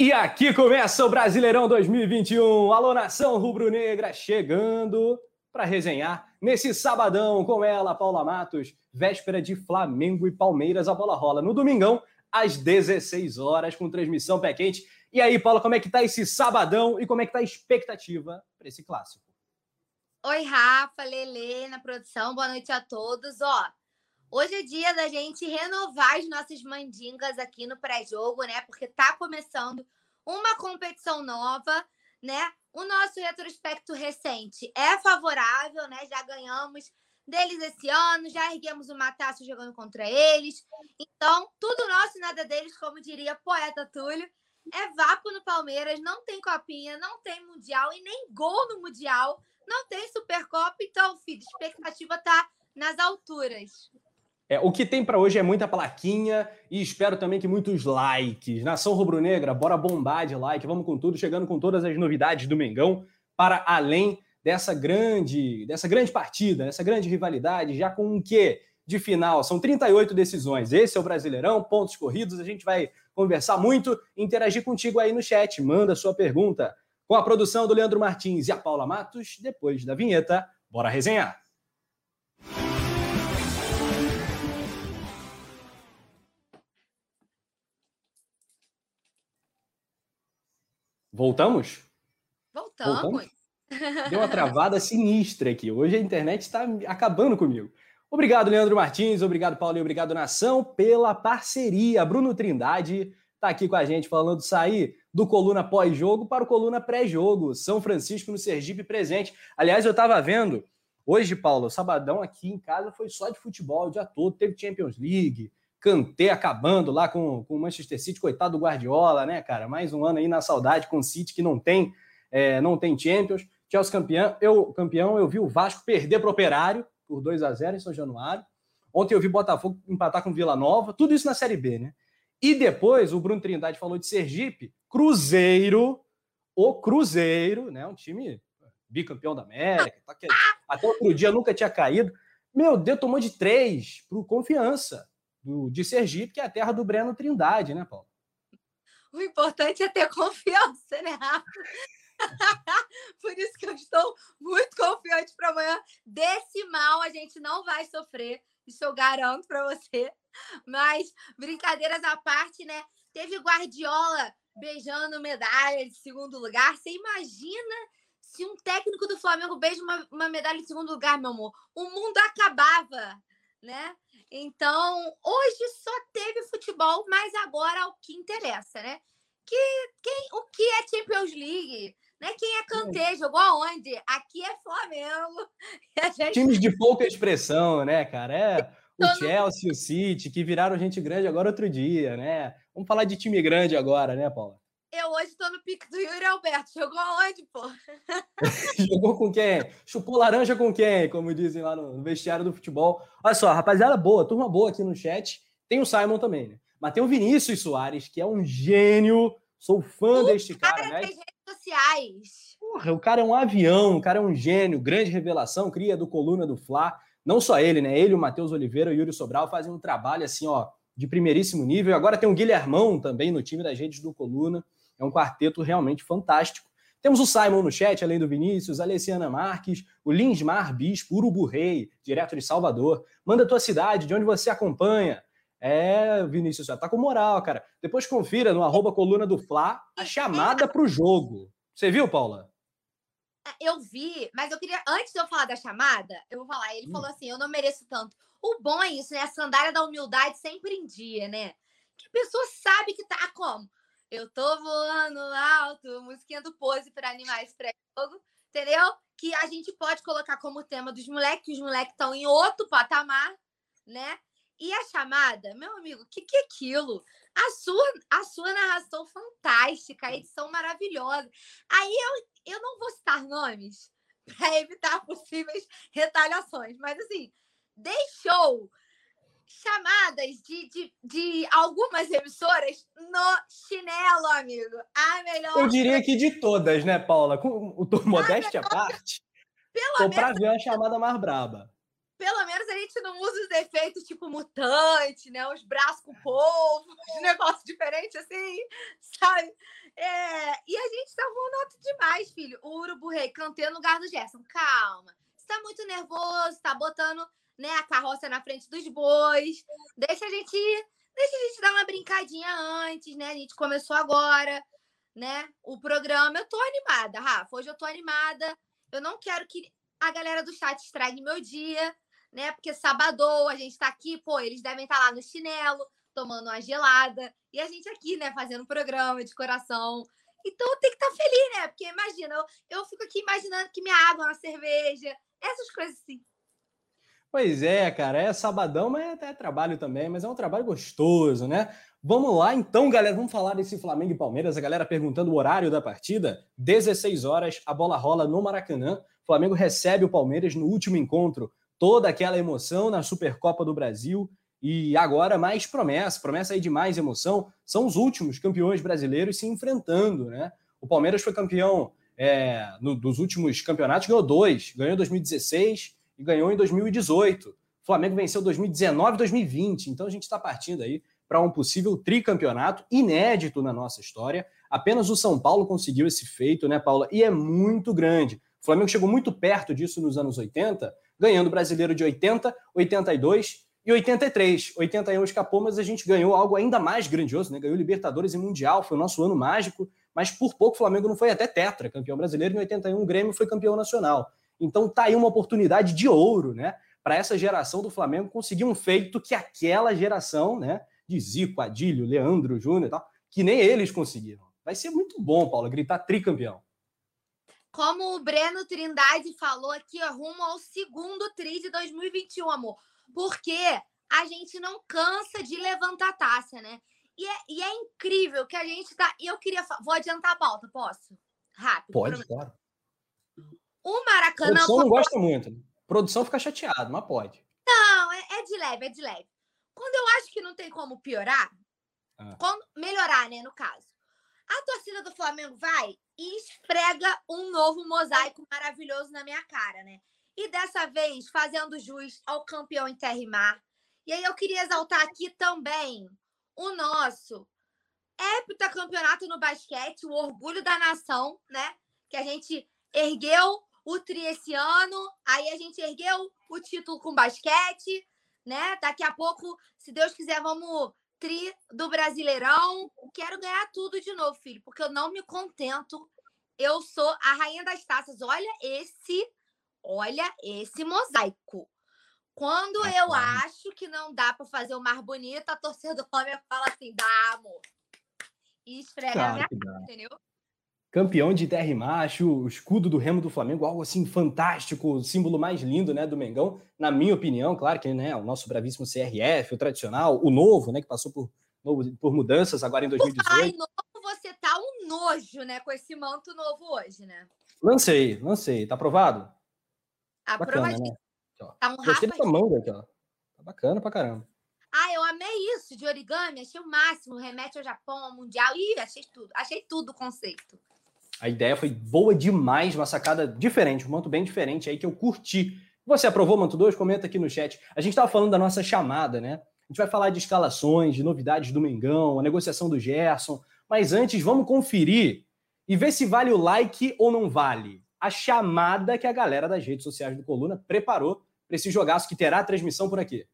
E aqui começa o Brasileirão 2021. Alô, nação rubro-negra, chegando para resenhar nesse sabadão com ela, Paula Matos, véspera de Flamengo e Palmeiras. A bola rola no domingão, às 16 horas, com transmissão pé quente. E aí, Paula, como é que tá esse sabadão e como é que tá a expectativa para esse clássico? Oi, Rafa, Lele, na produção, boa noite a todos. Ó, Hoje é dia da gente renovar as nossas mandingas aqui no pré-jogo, né? Porque tá começando uma competição nova, né? O nosso retrospecto recente é favorável, né? Já ganhamos deles esse ano, já erguemos uma taça jogando contra eles. Então, tudo nosso e nada deles, como diria poeta Túlio. É vácuo no Palmeiras, não tem copinha, não tem mundial e nem gol no mundial, não tem Supercopa. Então, filho, a expectativa tá nas alturas. É, o que tem para hoje é muita plaquinha e espero também que muitos likes. Nação Rubro-Negra, bora bombar de like. Vamos com tudo, chegando com todas as novidades do Mengão para além dessa grande, dessa grande partida, dessa grande rivalidade, já com um quê de final? São 38 decisões. Esse é o Brasileirão, pontos corridos. A gente vai conversar muito, interagir contigo aí no chat. Manda sua pergunta com a produção do Leandro Martins e a Paula Matos. Depois da vinheta, bora resenhar. Voltamos? Voltamos. Voltamos? Deu uma travada sinistra aqui. Hoje a internet está acabando comigo. Obrigado, Leandro Martins. Obrigado, Paulo. E obrigado, Nação, pela parceria. Bruno Trindade está aqui com a gente falando sair do coluna pós-jogo para o coluna pré-jogo. São Francisco no Sergipe presente. Aliás, eu estava vendo hoje, Paulo, sabadão aqui em casa foi só de futebol o dia todo. Teve Champions League, Kanté acabando lá com, com o Manchester City, coitado do Guardiola, né, cara? Mais um ano aí na saudade com o City que não tem, é, não tem Champions. Chelsea campeão eu, campeão, eu vi o Vasco perder para o Operário por 2 a 0 em São Januário. Ontem eu vi Botafogo empatar com Vila Nova, tudo isso na Série B, né? E depois o Bruno Trindade falou de Sergipe, Cruzeiro, o Cruzeiro, né? Um time bicampeão da América, tá até outro dia nunca tinha caído. Meu Deus, tomou de três pro Confiança do, de Sergipe, que é a terra do Breno Trindade, né, Paulo? O importante é ter confiança, né, Rafa? Por isso que eu estou muito confiante para amanhã. Desse mal a gente não vai sofrer, isso eu garanto para você. Mas, brincadeiras à parte, né? Teve Guardiola beijando medalha de segundo lugar. Você imagina se um técnico do Flamengo beija uma, uma medalha de segundo lugar, meu amor? O mundo acabava, né? Então, hoje só teve futebol, mas agora o que interessa, né? Que, quem, o que é Champions League? Né? Quem é Kanté? Jogou aonde? Aqui é Flamengo. Gente... Times de pouca expressão, né, cara? É o Chelsea, o City, que viraram gente grande agora outro dia, né? Vamos falar de time grande agora, né, Paula? Eu hoje tô no pique do Yuri Alberto. Jogou aonde, pô? Jogou com quem? Chupou laranja com quem? Como dizem lá no vestiário do futebol. Olha só, rapaziada boa, turma boa aqui no chat. Tem o Simon também, né? Mas tem o Vinícius Soares, que é um gênio. Sou fã o deste cara, cara né? redes sociais. Porra, o cara é um avião, o cara é um gênio, grande revelação, cria do Coluna do Fla. Não só ele, né? Ele, o Matheus Oliveira, o Yuri Sobral fazem um trabalho assim, ó, de primeiríssimo nível. Agora tem o Guilhermão também no time das redes do Coluna. É um quarteto realmente fantástico. Temos o Simon no chat, além do Vinícius, a Alessiana Marques, o Linsmar Bispo, Urubu Rei, direto de Salvador. Manda a tua cidade, de onde você acompanha. É, Vinícius, já tá com moral, cara. Depois confira no arroba coluna do Fla a chamada para o jogo. Você viu, Paula? Ah, eu vi, mas eu queria, antes de eu falar da chamada, eu vou falar. Ele hum. falou assim: eu não mereço tanto. O bom é isso, né? A sandália da humildade sempre em dia, né? Que a pessoa sabe que tá como? Eu tô voando alto, musiquinha do pose para animais pré-jogo, entendeu? Que a gente pode colocar como tema dos moleques, os moleques estão em outro patamar, né? E a chamada, meu amigo, o que, que é aquilo? A sua, a sua narração fantástica, a edição maravilhosa. Aí eu, eu não vou citar nomes para evitar possíveis retaliações, mas assim, deixou chamadas de, de, de algumas emissoras no chinelo, amigo. A melhor. Eu diria que de todas, né, Paula? Com o modéstia à parte. Pelo tô menos... pra ver a chamada mais braba. Pelo menos a gente não usa os efeitos tipo mutante, né? Os braços com o povo, os negócios diferentes assim, sabe? É, e a gente tá voando demais, filho. O Urubu Rei cantei no lugar do Gerson. Calma. Você tá muito nervoso, tá botando né, a carroça na frente dos bois. Deixa a gente. Deixa a gente dar uma brincadinha antes, né? A gente começou agora, né? O programa. Eu tô animada, Rafa. Hoje eu tô animada. Eu não quero que a galera do chat estrague meu dia, né? Porque sabadou, a gente tá aqui, pô, eles devem estar tá lá no chinelo, tomando uma gelada, e a gente aqui, né, fazendo programa de coração. Então tem que estar tá feliz, né? Porque imagina, eu, eu fico aqui imaginando que minha água é uma cerveja, essas coisas assim. Pois é, cara, é sabadão, mas é, trabalho também, mas é um trabalho gostoso, né? Vamos lá, então, galera, vamos falar desse Flamengo e Palmeiras. A galera perguntando o horário da partida. 16 horas, a bola rola no Maracanã. O Flamengo recebe o Palmeiras no último encontro. Toda aquela emoção na Supercopa do Brasil. E agora mais promessa, promessa aí de mais emoção. São os últimos campeões brasileiros se enfrentando, né? O Palmeiras foi campeão é, no, dos últimos campeonatos, ganhou dois. Ganhou em 2016 e ganhou em 2018. O Flamengo venceu 2019 e 2020. Então a gente está partindo aí para um possível tricampeonato inédito na nossa história. Apenas o São Paulo conseguiu esse feito, né, Paula? E é muito grande. O Flamengo chegou muito perto disso nos anos 80, ganhando o brasileiro de 80, 82 e 83. 81 escapou, mas a gente ganhou algo ainda mais grandioso, né? Ganhou Libertadores e Mundial, foi o nosso ano mágico, mas por pouco o Flamengo não foi até tetra, campeão brasileiro, em 81 o Grêmio foi campeão nacional. Então tá aí uma oportunidade de ouro, né? Para essa geração do Flamengo conseguir um feito que aquela geração, né? De Zico, Adílio, Leandro, Júnior e tal, que nem eles conseguiram. Vai ser muito bom, Paulo, gritar tricampeão. Como o Breno Trindade falou aqui, rumo ao segundo tri de 2021, amor. Porque a gente não cansa de levantar taça, né? E é, e é incrível que a gente tá. E eu queria. Vou adiantar a pauta, posso? Rápido. Pode, claro. O Maracanã. Produção não gosta muito. Né? Produção fica chateado, mas pode. Não, é, é, de leve, é de leve. Quando eu acho que não tem como piorar, ah. quando, melhorar, né, no caso. A torcida do Flamengo vai e esfrega um novo mosaico maravilhoso na minha cara, né? E dessa vez fazendo jus ao campeão em terra e mar. E aí eu queria exaltar aqui também o nosso heptacampeonato no basquete, o orgulho da nação, né? Que a gente ergueu o tri esse ano, aí a gente ergueu o título com basquete, né? Daqui a pouco, se Deus quiser, vamos tri do Brasileirão. Quero ganhar tudo de novo, filho, porque eu não me contento. Eu sou a rainha das taças. Olha esse, olha esse mosaico. Quando eu acho que não dá para fazer o mais bonito, a torcida do Flamengo fala assim: dá, amor. E esfrega claro a minha cara, entendeu? Campeão de terra e macho, o escudo do remo do Flamengo, algo assim fantástico, o símbolo mais lindo, né, do Mengão, na minha opinião, claro que, né, o nosso bravíssimo CRF, o tradicional, o novo, né, que passou por, por mudanças agora em 2018. Ai, novo, você tá um nojo, né, com esse manto novo hoje, né? Lancei, lancei, tá aprovado? Aprovadinho. Né? Tá um Gostei dessa manga aqui, ó. Tá bacana pra caramba. Ah, eu amei isso de origami, achei o máximo, remete ao Japão, ao Mundial. Ih, achei tudo, achei tudo o conceito. A ideia foi boa demais, uma sacada diferente, um manto bem diferente aí que eu curti. Você aprovou o manto 2? Comenta aqui no chat. A gente estava falando da nossa chamada, né? A gente vai falar de escalações, de novidades do Mengão, a negociação do Gerson. Mas antes, vamos conferir e ver se vale o like ou não vale. A chamada que a galera das redes sociais do Coluna preparou para esse jogaço que terá transmissão por aqui.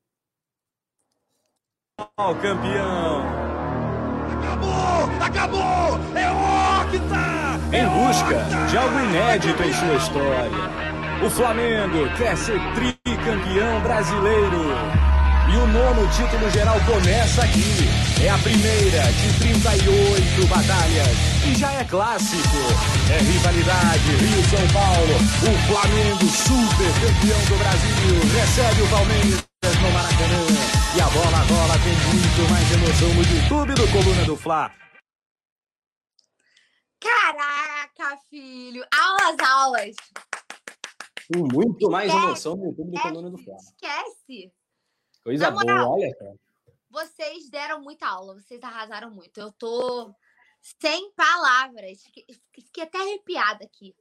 Ó, oh, campeão! Acabou! Acabou! É o que tá! Em busca de algo inédito em sua história. O Flamengo quer ser tricampeão brasileiro. E o nono título geral começa aqui. É a primeira de 38 batalhas. E já é clássico. É rivalidade Rio-São Paulo. O Flamengo, super campeão do Brasil, recebe o Palmeiras no Maracanã. E a bola rola tem muito mais emoção no YouTube do Coluna do Fla. Caraca, filho! Aulas, aulas! Com muito mais emoção no YouTube do Coluna do Fla. Esquece! Coisa moral, boa, olha, cara. Vocês deram muita aula, vocês arrasaram muito. Eu tô sem palavras. Fiquei até arrepiada aqui.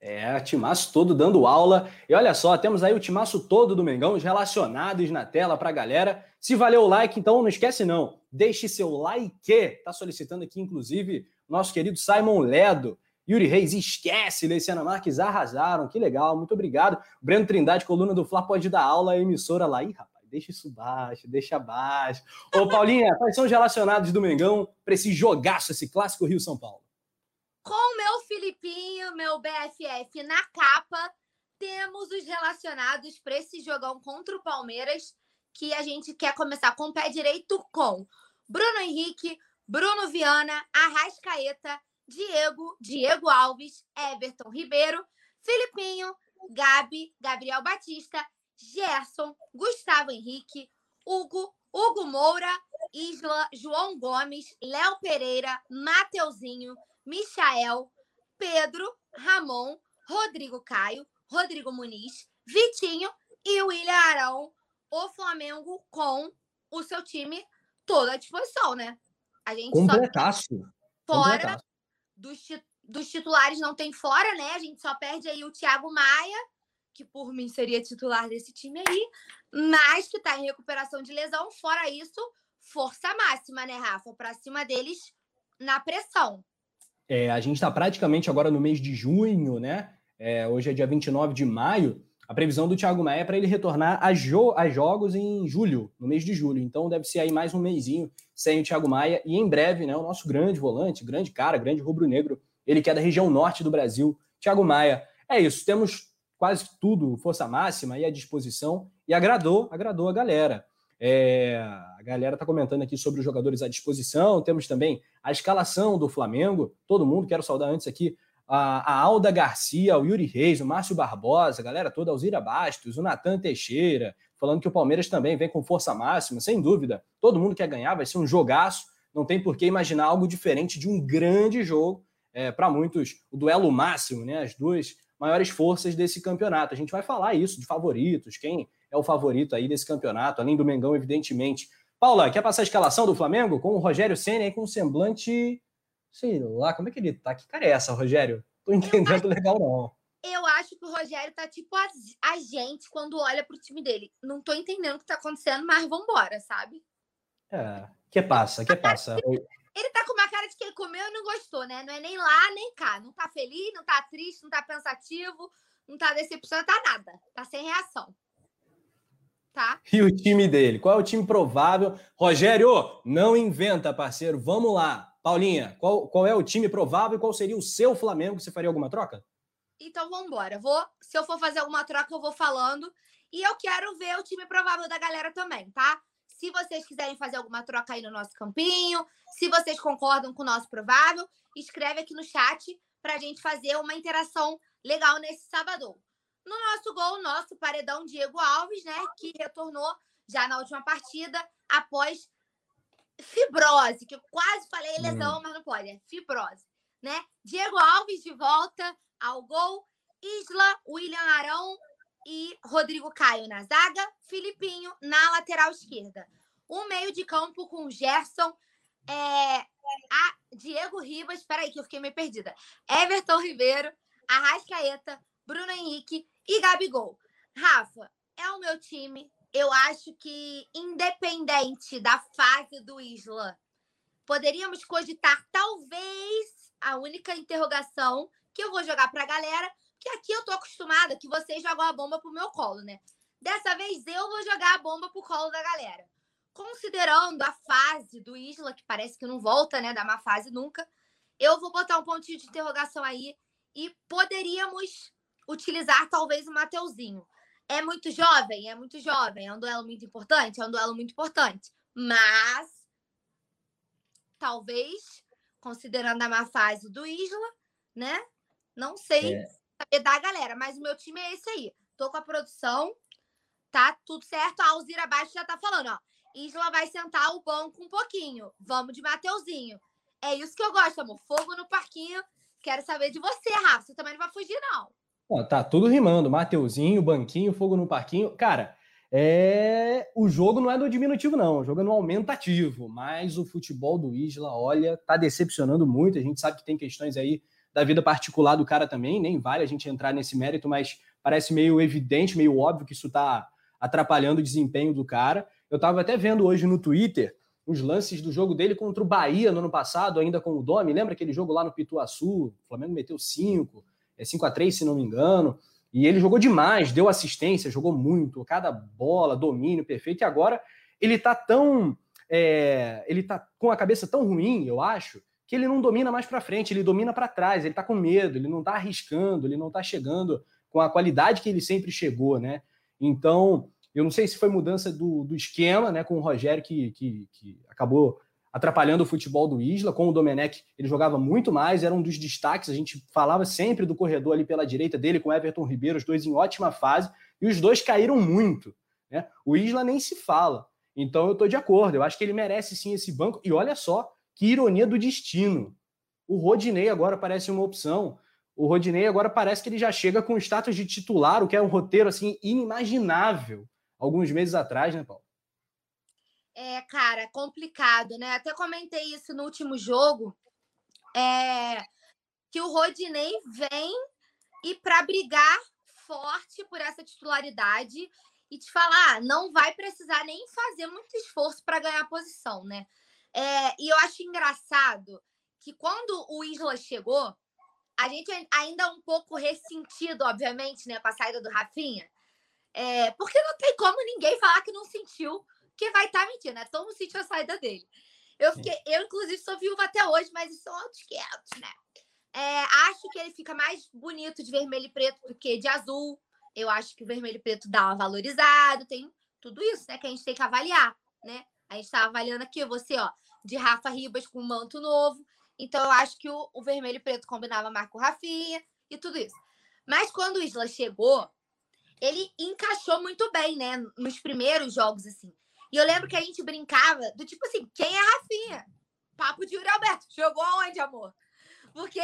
É, timaço todo dando aula. E olha só, temos aí o timaço todo do Mengão, os relacionados na tela para a galera. Se valeu o like, então não esquece não. Deixe seu like. Tá solicitando aqui, inclusive, nosso querido Simon Ledo. Yuri Reis, esquece, Leiciana Marques arrasaram, que legal, muito obrigado. Breno Trindade, coluna do Fla, pode dar aula, emissora lá. Ih, rapaz, deixa isso baixo, deixa baixo. Ô, Paulinha, quais são os relacionados do Mengão para esse jogaço, esse clássico Rio-São Paulo? Com meu Filipinho, meu BFF na capa, temos os relacionados para esse jogão contra o Palmeiras, que a gente quer começar com o pé direito com Bruno Henrique, Bruno Viana, Arrascaeta, Diego, Diego Alves, Everton Ribeiro, Filipinho, Gabi, Gabriel Batista, Gerson, Gustavo Henrique, Hugo, Hugo Moura, Isla, João Gomes, Léo Pereira, Mateuzinho, Michael, Pedro, Ramon, Rodrigo Caio, Rodrigo Muniz, Vitinho e William Arão, o Flamengo com o seu time todo à disposição, né? A gente Completaço. Só... Fora Completaço. Dos, dos titulares não tem fora, né? A gente só perde aí o Thiago Maia, que por mim seria titular desse time aí, mas que tá em recuperação de lesão. Fora isso, força máxima, né, Rafa? Pra cima deles na pressão. É, a gente está praticamente agora no mês de junho, né? É, hoje é dia 29 de maio. A previsão do Thiago Maia é para ele retornar a, jo a, jogos em julho, no mês de julho. Então deve ser aí mais um mêsinho sem o Thiago Maia. E em breve, né, o nosso grande volante, grande cara, grande rubro-negro, ele que é da região norte do Brasil, Thiago Maia. É isso, temos quase tudo, força máxima aí à disposição. E agradou, agradou a galera. É, a galera está comentando aqui sobre os jogadores à disposição. Temos também a escalação do Flamengo. Todo mundo, quero saudar antes aqui a, a Alda Garcia, o Yuri Reis, o Márcio Barbosa, a galera toda, Alzira Bastos, o Natan Teixeira, falando que o Palmeiras também vem com força máxima, sem dúvida. Todo mundo quer ganhar, vai ser um jogaço. Não tem por que imaginar algo diferente de um grande jogo. É, Para muitos, o duelo máximo, né? As duas maiores forças desse campeonato. A gente vai falar isso de favoritos, quem é o favorito aí desse campeonato, além do Mengão, evidentemente. Paula, quer passar a escalação do Flamengo com o Rogério Senna aí com um semblante, sei lá, como é que ele tá? Que cara é essa, Rogério? Tô entendendo legal não. Eu acho que o Rogério tá tipo a, a gente quando olha pro time dele. Não tô entendendo o que tá acontecendo, mas vambora, sabe? É, que passa, que passa. Ele tá com uma cara de quem comeu e não gostou, né? Não é nem lá, nem cá. Não tá feliz, não tá triste, não tá pensativo, não tá decepcionado, tá nada. Tá sem reação. Tá. E o time dele? Qual é o time provável? Rogério, não inventa, parceiro. Vamos lá. Paulinha, qual, qual é o time provável e qual seria o seu Flamengo? Você faria alguma troca? Então vamos embora. Vou, se eu for fazer alguma troca, eu vou falando. E eu quero ver o time provável da galera também, tá? Se vocês quiserem fazer alguma troca aí no nosso campinho, se vocês concordam com o nosso provável, escreve aqui no chat para a gente fazer uma interação legal nesse sábado. No nosso gol, nosso paredão Diego Alves, né, que retornou já na última partida após fibrose, que eu quase falei lesão, hum. mas não pode, é fibrose, né? Diego Alves de volta ao gol, Isla, William Arão e Rodrigo Caio na zaga, Filipinho na lateral esquerda. Um meio de campo com Gerson, é, Diego Ribas, espera aí que eu fiquei meio perdida. Everton Ribeiro, Arrascaeta, Bruno Henrique e Gabigol. Rafa, é o meu time. Eu acho que, independente da fase do Isla, poderíamos cogitar talvez a única interrogação que eu vou jogar para a galera, que aqui eu tô acostumada que vocês jogam a bomba pro meu colo, né? Dessa vez eu vou jogar a bomba pro colo da galera. Considerando a fase do Isla, que parece que não volta, né, da má fase nunca, eu vou botar um pontinho de interrogação aí e poderíamos utilizar talvez o Mateuzinho. É muito jovem? É muito jovem. É um duelo muito importante? É um duelo muito importante. Mas, talvez, considerando a má fase do Isla, né? Não sei é. saber da galera, mas o meu time é esse aí. Tô com a produção, tá tudo certo. A Alzira abaixo já tá falando, ó. Isla vai sentar o banco um pouquinho. Vamos de Mateuzinho. É isso que eu gosto, amor. Fogo no parquinho. Quero saber de você, Rafa. Você também não vai fugir, não. Tá tudo rimando. Mateuzinho, banquinho, fogo no parquinho. Cara, é... o jogo não é no diminutivo, não. O jogo é no aumentativo. Mas o futebol do Isla, olha, tá decepcionando muito. A gente sabe que tem questões aí da vida particular do cara também, nem vale a gente entrar nesse mérito, mas parece meio evidente, meio óbvio que isso está atrapalhando o desempenho do cara. Eu estava até vendo hoje no Twitter os lances do jogo dele contra o Bahia no ano passado, ainda com o Domi. Lembra aquele jogo lá no Pituaçu? O Flamengo meteu 5, é 5 a 3 se não me engano. E ele jogou demais, deu assistência, jogou muito, cada bola, domínio perfeito. E agora ele tá tão. É, ele tá com a cabeça tão ruim, eu acho, que ele não domina mais para frente, ele domina para trás, ele tá com medo, ele não tá arriscando, ele não tá chegando com a qualidade que ele sempre chegou, né? Então, eu não sei se foi mudança do, do esquema, né, com o Rogério que, que, que acabou atrapalhando o futebol do Isla. Com o Domenech, ele jogava muito mais, era um dos destaques. A gente falava sempre do corredor ali pela direita dele, com Everton Ribeiro, os dois em ótima fase, e os dois caíram muito. Né? O Isla nem se fala. Então eu estou de acordo, eu acho que ele merece sim esse banco. E olha só que ironia do destino. O Rodinei agora parece uma opção. O Rodinei agora parece que ele já chega com o status de titular, o que é um roteiro assim inimaginável alguns meses atrás, né, Paulo? É, cara, complicado, né? Até comentei isso no último jogo, é, que o Rodinei vem e para brigar forte por essa titularidade e te falar, ah, não vai precisar nem fazer muito esforço para ganhar a posição, né? É, e eu acho engraçado que quando o Isla chegou, a gente ainda é um pouco ressentido, obviamente, né, com a saída do Rafinha, é, porque não tem como ninguém falar que não sentiu porque vai estar tá mentindo, né? Todo mundo sentiu a saída dele. Eu, fiquei, eu, inclusive, sou viúva até hoje, mas isso são outros 500, né? É, acho que ele fica mais bonito de vermelho e preto do que de azul. Eu acho que o vermelho e preto dá uma valorizado, tem tudo isso, né? Que a gente tem que avaliar, né? A gente está avaliando aqui, você, ó, de Rafa Ribas com manto novo. Então, eu acho que o, o vermelho e preto combinava mais com o Rafinha e tudo isso. Mas quando o Isla chegou, ele encaixou muito bem, né? Nos primeiros jogos, assim. E eu lembro que a gente brincava do tipo assim, quem é Rafinha? Papo de Yuri Alberto. Jogou onde, amor? Porque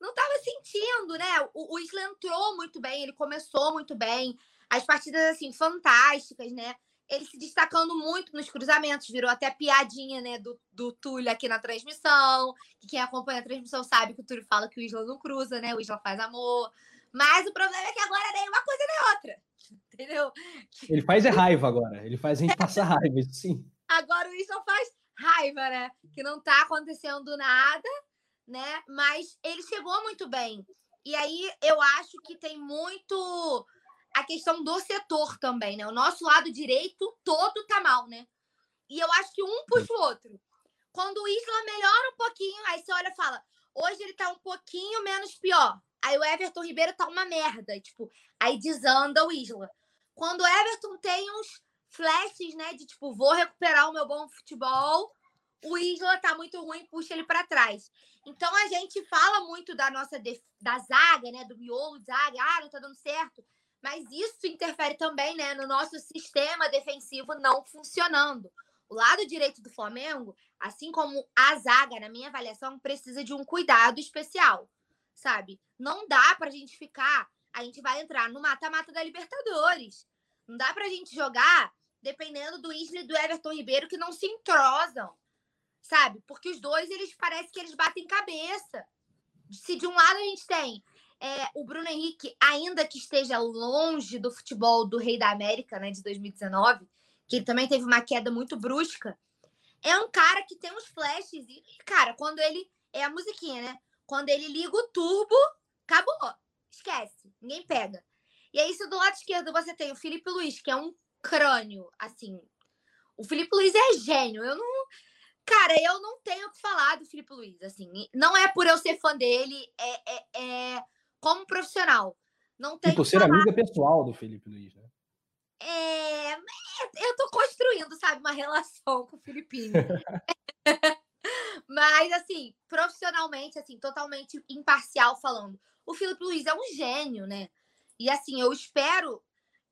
não estava sentindo, né? O, o Isla entrou muito bem, ele começou muito bem. As partidas, assim, fantásticas, né? Ele se destacando muito nos cruzamentos, virou até piadinha, né, do, do Túlio aqui na transmissão. Que quem acompanha a transmissão sabe que o Túlio fala que o Isla não cruza, né? O Isla faz amor. Mas o problema é que agora nem uma coisa nem outra entendeu? Ele faz é raiva agora, ele faz a gente passar raiva, sim. Agora o Wilson faz raiva, né? Que não tá acontecendo nada, né? Mas ele chegou muito bem. E aí eu acho que tem muito a questão do setor também, né? O nosso lado direito todo tá mal, né? E eu acho que um puxa o outro. Quando o Isla melhora um pouquinho, aí você olha e fala: hoje ele tá um pouquinho menos pior. Aí o Everton Ribeiro tá uma merda. Tipo, aí desanda o Isla. Quando o Everton tem uns flashes, né, de tipo, vou recuperar o meu bom futebol, o Isla tá muito ruim, puxa ele para trás. Então a gente fala muito da nossa def... da zaga, né, do miolo zaga, ah, não tá dando certo, mas isso interfere também, né, no nosso sistema defensivo não funcionando. O lado direito do Flamengo, assim como a zaga, na minha avaliação, precisa de um cuidado especial, sabe? Não dá pra gente ficar, a gente vai entrar no mata-mata da Libertadores. Não dá pra gente jogar dependendo do Isla e do Everton Ribeiro que não se entrosam, sabe? Porque os dois, eles parecem que eles batem cabeça. Se de um lado a gente tem é, o Bruno Henrique, ainda que esteja longe do futebol do Rei da América, né, de 2019, que ele também teve uma queda muito brusca, é um cara que tem uns flashes e, cara, quando ele é a musiquinha, né? Quando ele liga o turbo, acabou. Esquece, ninguém pega. E aí, se do lado esquerdo você tem o Felipe Luiz, que é um crânio, assim. O Felipe Luiz é gênio. Eu não. Cara, eu não tenho o que falar do Felipe Luiz, assim. Não é por eu ser fã dele, é, é, é como profissional. Não tem. E por ser amiga pessoal do Felipe Luiz, né? É, eu tô construindo, sabe, uma relação com o Filipinho. Mas, assim, profissionalmente, assim, totalmente imparcial falando. O Felipe Luiz é um gênio, né? E assim, eu espero,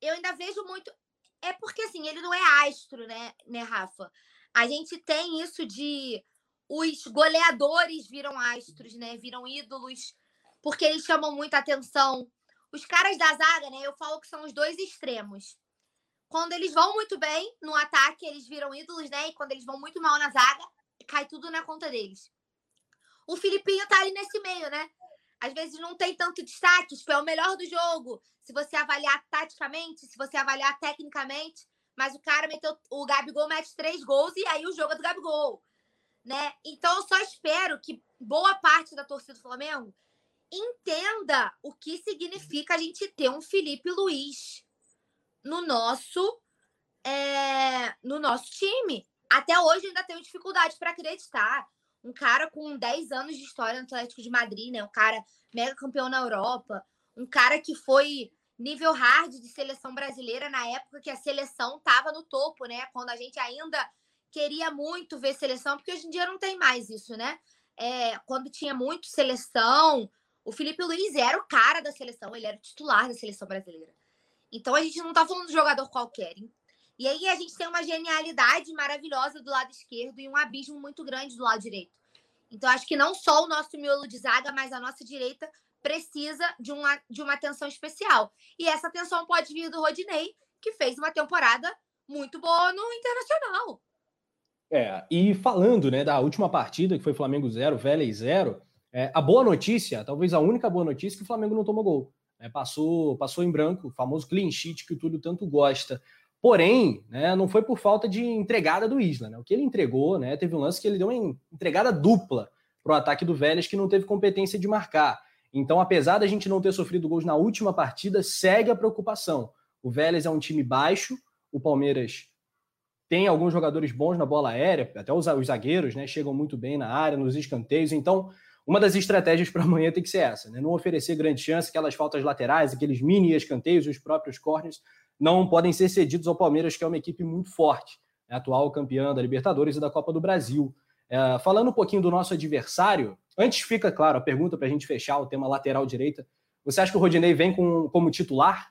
eu ainda vejo muito. É porque assim, ele não é astro, né, né, Rafa? A gente tem isso de os goleadores viram astros, né? Viram ídolos, porque eles chamam muita atenção. Os caras da zaga, né? Eu falo que são os dois extremos. Quando eles vão muito bem no ataque, eles viram ídolos, né? E quando eles vão muito mal na zaga, cai tudo na conta deles. O Filipinho tá ali nesse meio, né? Às vezes não tem tanto destaque, tipo, é o melhor do jogo. Se você avaliar taticamente, se você avaliar tecnicamente, mas o cara meteu. O Gabigol mete três gols e aí o jogo é do Gabigol. Né? Então eu só espero que boa parte da torcida do Flamengo entenda o que significa a gente ter um Felipe Luiz no nosso é, no nosso time. Até hoje ainda tenho dificuldade para acreditar. Um cara com 10 anos de história no Atlético de Madrid, né? Um cara mega campeão na Europa, um cara que foi nível hard de seleção brasileira na época que a seleção estava no topo, né? Quando a gente ainda queria muito ver seleção, porque hoje em dia não tem mais isso, né? É, quando tinha muito seleção, o Felipe Luiz era o cara da seleção, ele era o titular da seleção brasileira. Então a gente não tá falando de jogador qualquer. E aí a gente tem uma genialidade maravilhosa do lado esquerdo e um abismo muito grande do lado direito. Então acho que não só o nosso miolo de zaga, mas a nossa direita precisa de uma, de uma atenção especial. E essa atenção pode vir do Rodinei, que fez uma temporada muito boa no Internacional. É, e falando né, da última partida, que foi Flamengo 0, Vélez 0, é, a boa notícia, talvez a única boa notícia, é que o Flamengo não tomou gol. É, passou, passou em branco, o famoso clean sheet que o Túlio tanto gosta. Porém, né, não foi por falta de entregada do Isla. Né? O que ele entregou, né, teve um lance que ele deu uma entregada dupla para o ataque do Vélez, que não teve competência de marcar. Então, apesar da gente não ter sofrido gols na última partida, segue a preocupação. O Vélez é um time baixo, o Palmeiras tem alguns jogadores bons na bola aérea, até os, os zagueiros né, chegam muito bem na área, nos escanteios. Então, uma das estratégias para amanhã tem que ser essa, né? Não oferecer grande chance, aquelas faltas laterais, aqueles mini escanteios, os próprios corners, não podem ser cedidos ao Palmeiras, que é uma equipe muito forte, é atual campeã da Libertadores e da Copa do Brasil. É, falando um pouquinho do nosso adversário, antes fica claro a pergunta para a gente fechar o tema lateral direita. Você acha que o Rodinei vem com, como titular?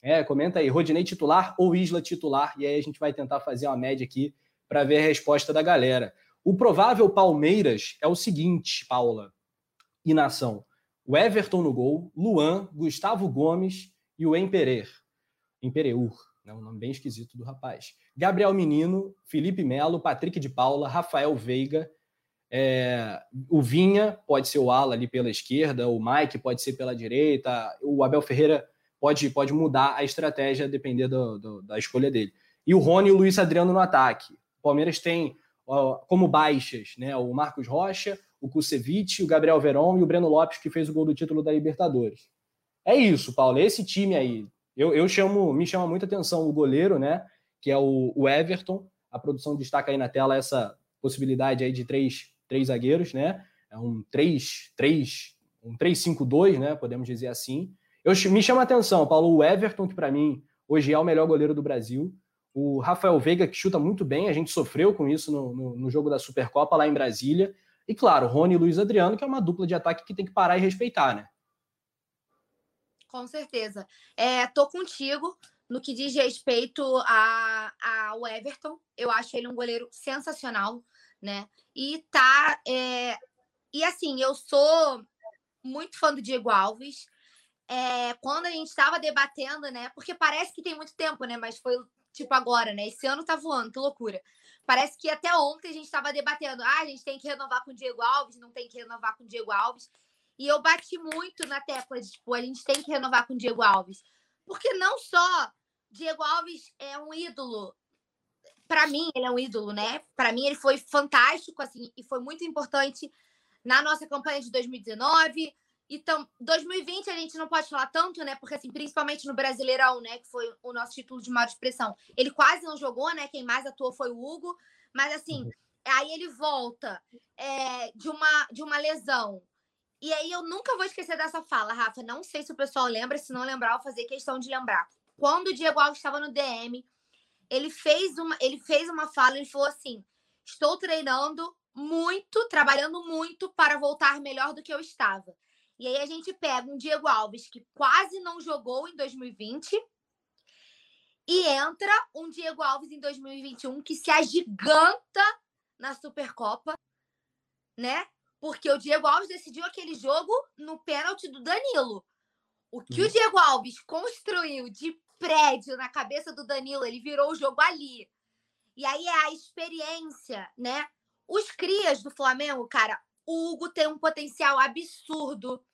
É, comenta aí, Rodinei titular ou Isla titular? E aí a gente vai tentar fazer uma média aqui para ver a resposta da galera. O provável Palmeiras é o seguinte, Paula e nação: o Everton no gol, Luan, Gustavo Gomes e o Emperer. Empereur, né, um nome bem esquisito do rapaz. Gabriel Menino, Felipe Melo, Patrick de Paula, Rafael Veiga, é, o Vinha pode ser o ala ali pela esquerda, o Mike pode ser pela direita, o Abel Ferreira pode, pode mudar a estratégia depender do, do, da escolha dele. E o Rony e o Luiz Adriano no ataque. O Palmeiras tem como baixas, né? O Marcos Rocha, o Kusevich, o Gabriel Veron e o Breno Lopes, que fez o gol do título da Libertadores. É isso, Paulo. É esse time aí. Eu, eu chamo, me chama muita atenção o goleiro, né? Que é o, o Everton. A produção destaca aí na tela essa possibilidade aí de três, três zagueiros, né? É um 3, 3, um 3-5-2, né? Podemos dizer assim. Eu, me chama atenção, Paulo, o Everton, que para mim hoje é o melhor goleiro do Brasil. O Rafael Veiga, que chuta muito bem, a gente sofreu com isso no, no, no jogo da Supercopa lá em Brasília. E claro, Rony e Luiz Adriano, que é uma dupla de ataque que tem que parar e respeitar, né? Com certeza. É, tô contigo no que diz respeito a, ao Everton. Eu acho ele um goleiro sensacional, né? E tá. É... E assim, eu sou muito fã do Diego Alves. É, quando a gente estava debatendo, né? Porque parece que tem muito tempo, né? Mas foi tipo agora, né? Esse ano tá voando, que loucura. Parece que até ontem a gente estava debatendo, ah, a gente tem que renovar com o Diego Alves, não tem que renovar com o Diego Alves. E eu bati muito na tecla de, tipo, a gente tem que renovar com o Diego Alves. Porque não só Diego Alves é um ídolo, para mim ele é um ídolo, né? Para mim ele foi fantástico, assim, e foi muito importante na nossa campanha de 2019, então, 2020 a gente não pode falar tanto, né? Porque, assim, principalmente no Brasileirão, né? Que foi o nosso título de maior expressão. Ele quase não jogou, né? Quem mais atuou foi o Hugo. Mas, assim, uhum. aí ele volta é, de, uma, de uma lesão. E aí eu nunca vou esquecer dessa fala, Rafa. Não sei se o pessoal lembra, se não lembrar, eu vou fazer questão de lembrar. Quando o Diego Alves estava no DM, ele fez uma, ele fez uma fala, ele falou assim: estou treinando muito, trabalhando muito para voltar melhor do que eu estava. E aí a gente pega um Diego Alves que quase não jogou em 2020 e entra um Diego Alves em 2021 que se agiganta na Supercopa, né? Porque o Diego Alves decidiu aquele jogo no pênalti do Danilo. O que uhum. o Diego Alves construiu de prédio na cabeça do Danilo, ele virou o jogo ali. E aí é a experiência, né? Os crias do Flamengo, cara, o Hugo tem um potencial absurdo.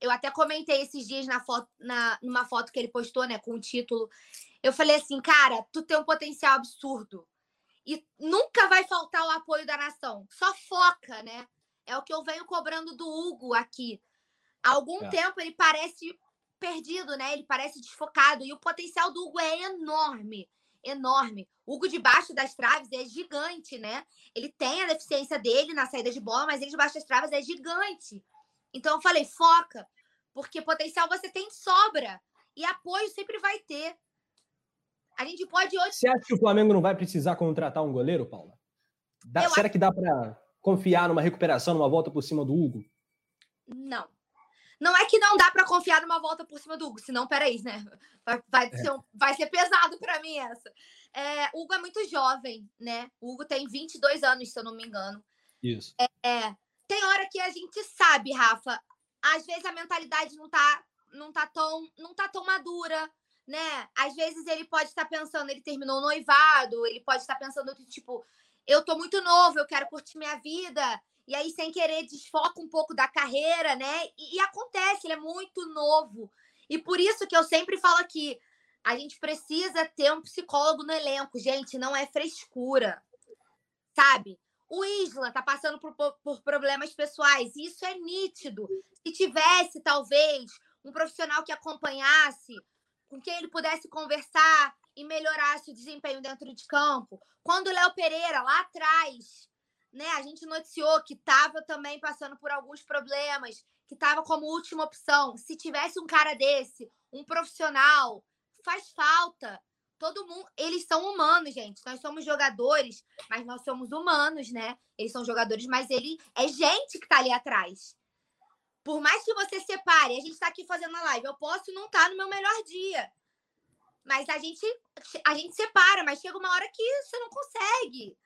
eu até comentei esses dias na foto, na, numa foto que ele postou, né, com o título. Eu falei assim, cara, tu tem um potencial absurdo. E nunca vai faltar o apoio da nação. Só foca, né? É o que eu venho cobrando do Hugo aqui. Há algum é. tempo ele parece perdido, né? Ele parece desfocado. E o potencial do Hugo é enorme. Enorme. O Hugo debaixo das traves é gigante, né? Ele tem a deficiência dele na saída de bola, mas ele debaixo das traves é gigante. Então eu falei, foca, porque potencial você tem sobra. E apoio sempre vai ter. A gente pode hoje. Você acha que o Flamengo não vai precisar contratar um goleiro, Paula? Dá, será acho... que dá para confiar numa recuperação, numa volta por cima do Hugo? Não. Não é que não dá para confiar numa volta por cima do Hugo, senão, peraí, né? Vai, vai, é. ser, vai ser pesado para mim essa. É, o Hugo é muito jovem, né? O Hugo tem 22 anos, se eu não me engano. Isso. É, é, tem hora que a gente sabe, Rafa, às vezes a mentalidade não tá, não tá, tão, não tá tão madura, né? Às vezes ele pode estar pensando, ele terminou noivado, ele pode estar pensando, tipo, eu tô muito novo, eu quero curtir minha vida, e aí, sem querer, desfoca um pouco da carreira, né? E, e, acontece, ele é muito novo. E por isso que eu sempre falo aqui: a gente precisa ter um psicólogo no elenco, gente, não é frescura. Sabe? O Isla tá passando por, por problemas pessoais, e isso é nítido. Se tivesse, talvez, um profissional que acompanhasse, com quem ele pudesse conversar e melhorasse o desempenho dentro de campo. Quando o Léo Pereira, lá atrás, né? A gente noticiou que estava também passando por alguns problemas, que estava como última opção. Se tivesse um cara desse, um profissional, faz falta. Todo mundo, eles são humanos, gente. Nós somos jogadores, mas nós somos humanos, né? Eles são jogadores, mas ele é gente que está ali atrás. Por mais que você separe, a gente está aqui fazendo a live, eu posso não estar tá no meu melhor dia. Mas a gente, a gente separa, mas chega uma hora que você não consegue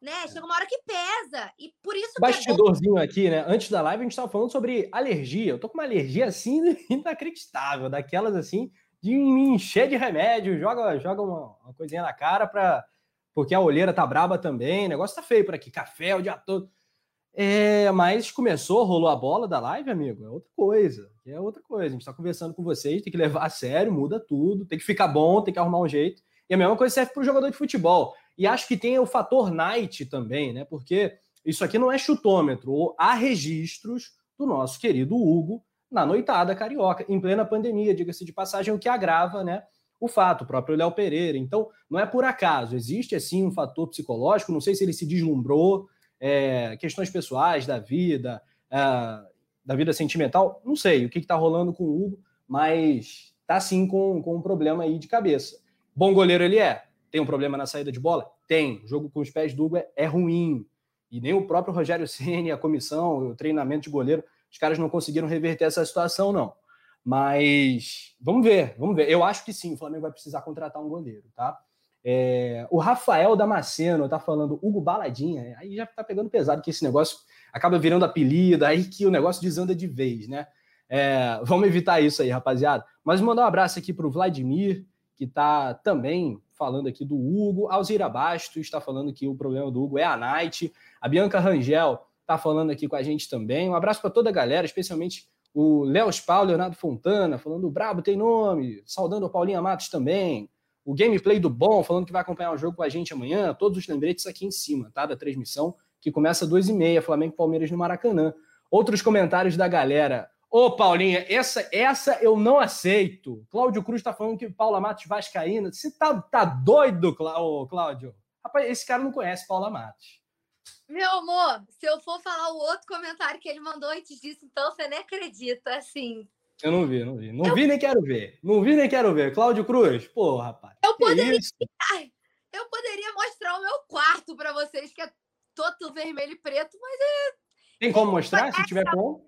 né? É. Chega uma hora que pesa. E por isso Bastidorzinho é aqui, né? Antes da live, a gente estava falando sobre alergia. Eu tô com uma alergia assim inacreditável, daquelas assim, de me encher de remédio, joga, joga uma, uma coisinha na cara para porque a olheira tá braba também, o negócio tá feio por aqui, café o dia todo. É, mas começou, rolou a bola da live, amigo, é outra coisa. É outra coisa. A gente tá conversando com vocês, tem que levar a sério, muda tudo, tem que ficar bom, tem que arrumar um jeito. E a mesma coisa serve para o jogador de futebol. E acho que tem o fator night também, né? Porque isso aqui não é chutômetro. Há registros do nosso querido Hugo na noitada carioca, em plena pandemia, diga-se de passagem, o que agrava, né? O fato, o próprio Léo Pereira. Então, não é por acaso, existe assim um fator psicológico, não sei se ele se deslumbrou, é, questões pessoais da vida, é, da vida sentimental, não sei o que está rolando com o Hugo, mas tá sim com, com um problema aí de cabeça. Bom goleiro ele é, tem um problema na saída de bola? Tem. O jogo com os pés do Hugo é, é ruim. E nem o próprio Rogério Ceni, a comissão, o treinamento de goleiro, os caras não conseguiram reverter essa situação, não. Mas vamos ver, vamos ver. Eu acho que sim, o Flamengo vai precisar contratar um goleiro, tá? É, o Rafael Damasceno tá falando Hugo Baladinha, aí já tá pegando pesado que esse negócio acaba virando apelido, aí que o negócio desanda de vez, né? É, vamos evitar isso aí, rapaziada. Mas mandar um abraço aqui para o Vladimir, que tá também falando aqui do Hugo. Alzira Bastos está falando que o problema do Hugo é a Night. A Bianca Rangel está falando aqui com a gente também. Um abraço para toda a galera, especialmente o Léo Spau, Leonardo Fontana, falando Brabo tem nome, saudando o Paulinha Matos também. O gameplay do Bom, falando que vai acompanhar o jogo com a gente amanhã. Todos os lembretes aqui em cima, tá? Da transmissão, que começa às 2h30, Flamengo e Palmeiras no Maracanã. Outros comentários da galera. Ô, Paulinha, essa, essa eu não aceito. Cláudio Cruz tá falando que Paula Matos Vascaína. Você tá, tá doido, Cláudio? Rapaz, esse cara não conhece Paula Matos. Meu amor, se eu for falar o outro comentário que ele mandou antes disso, então você nem acredita, assim. Eu não vi, não vi. Não eu... vi nem quero ver. Não vi nem quero ver. Cláudio Cruz, pô, rapaz. Eu poderia, eu poderia mostrar o meu quarto para vocês, que é todo vermelho e preto, mas é. Tem como mostrar, se tiver como?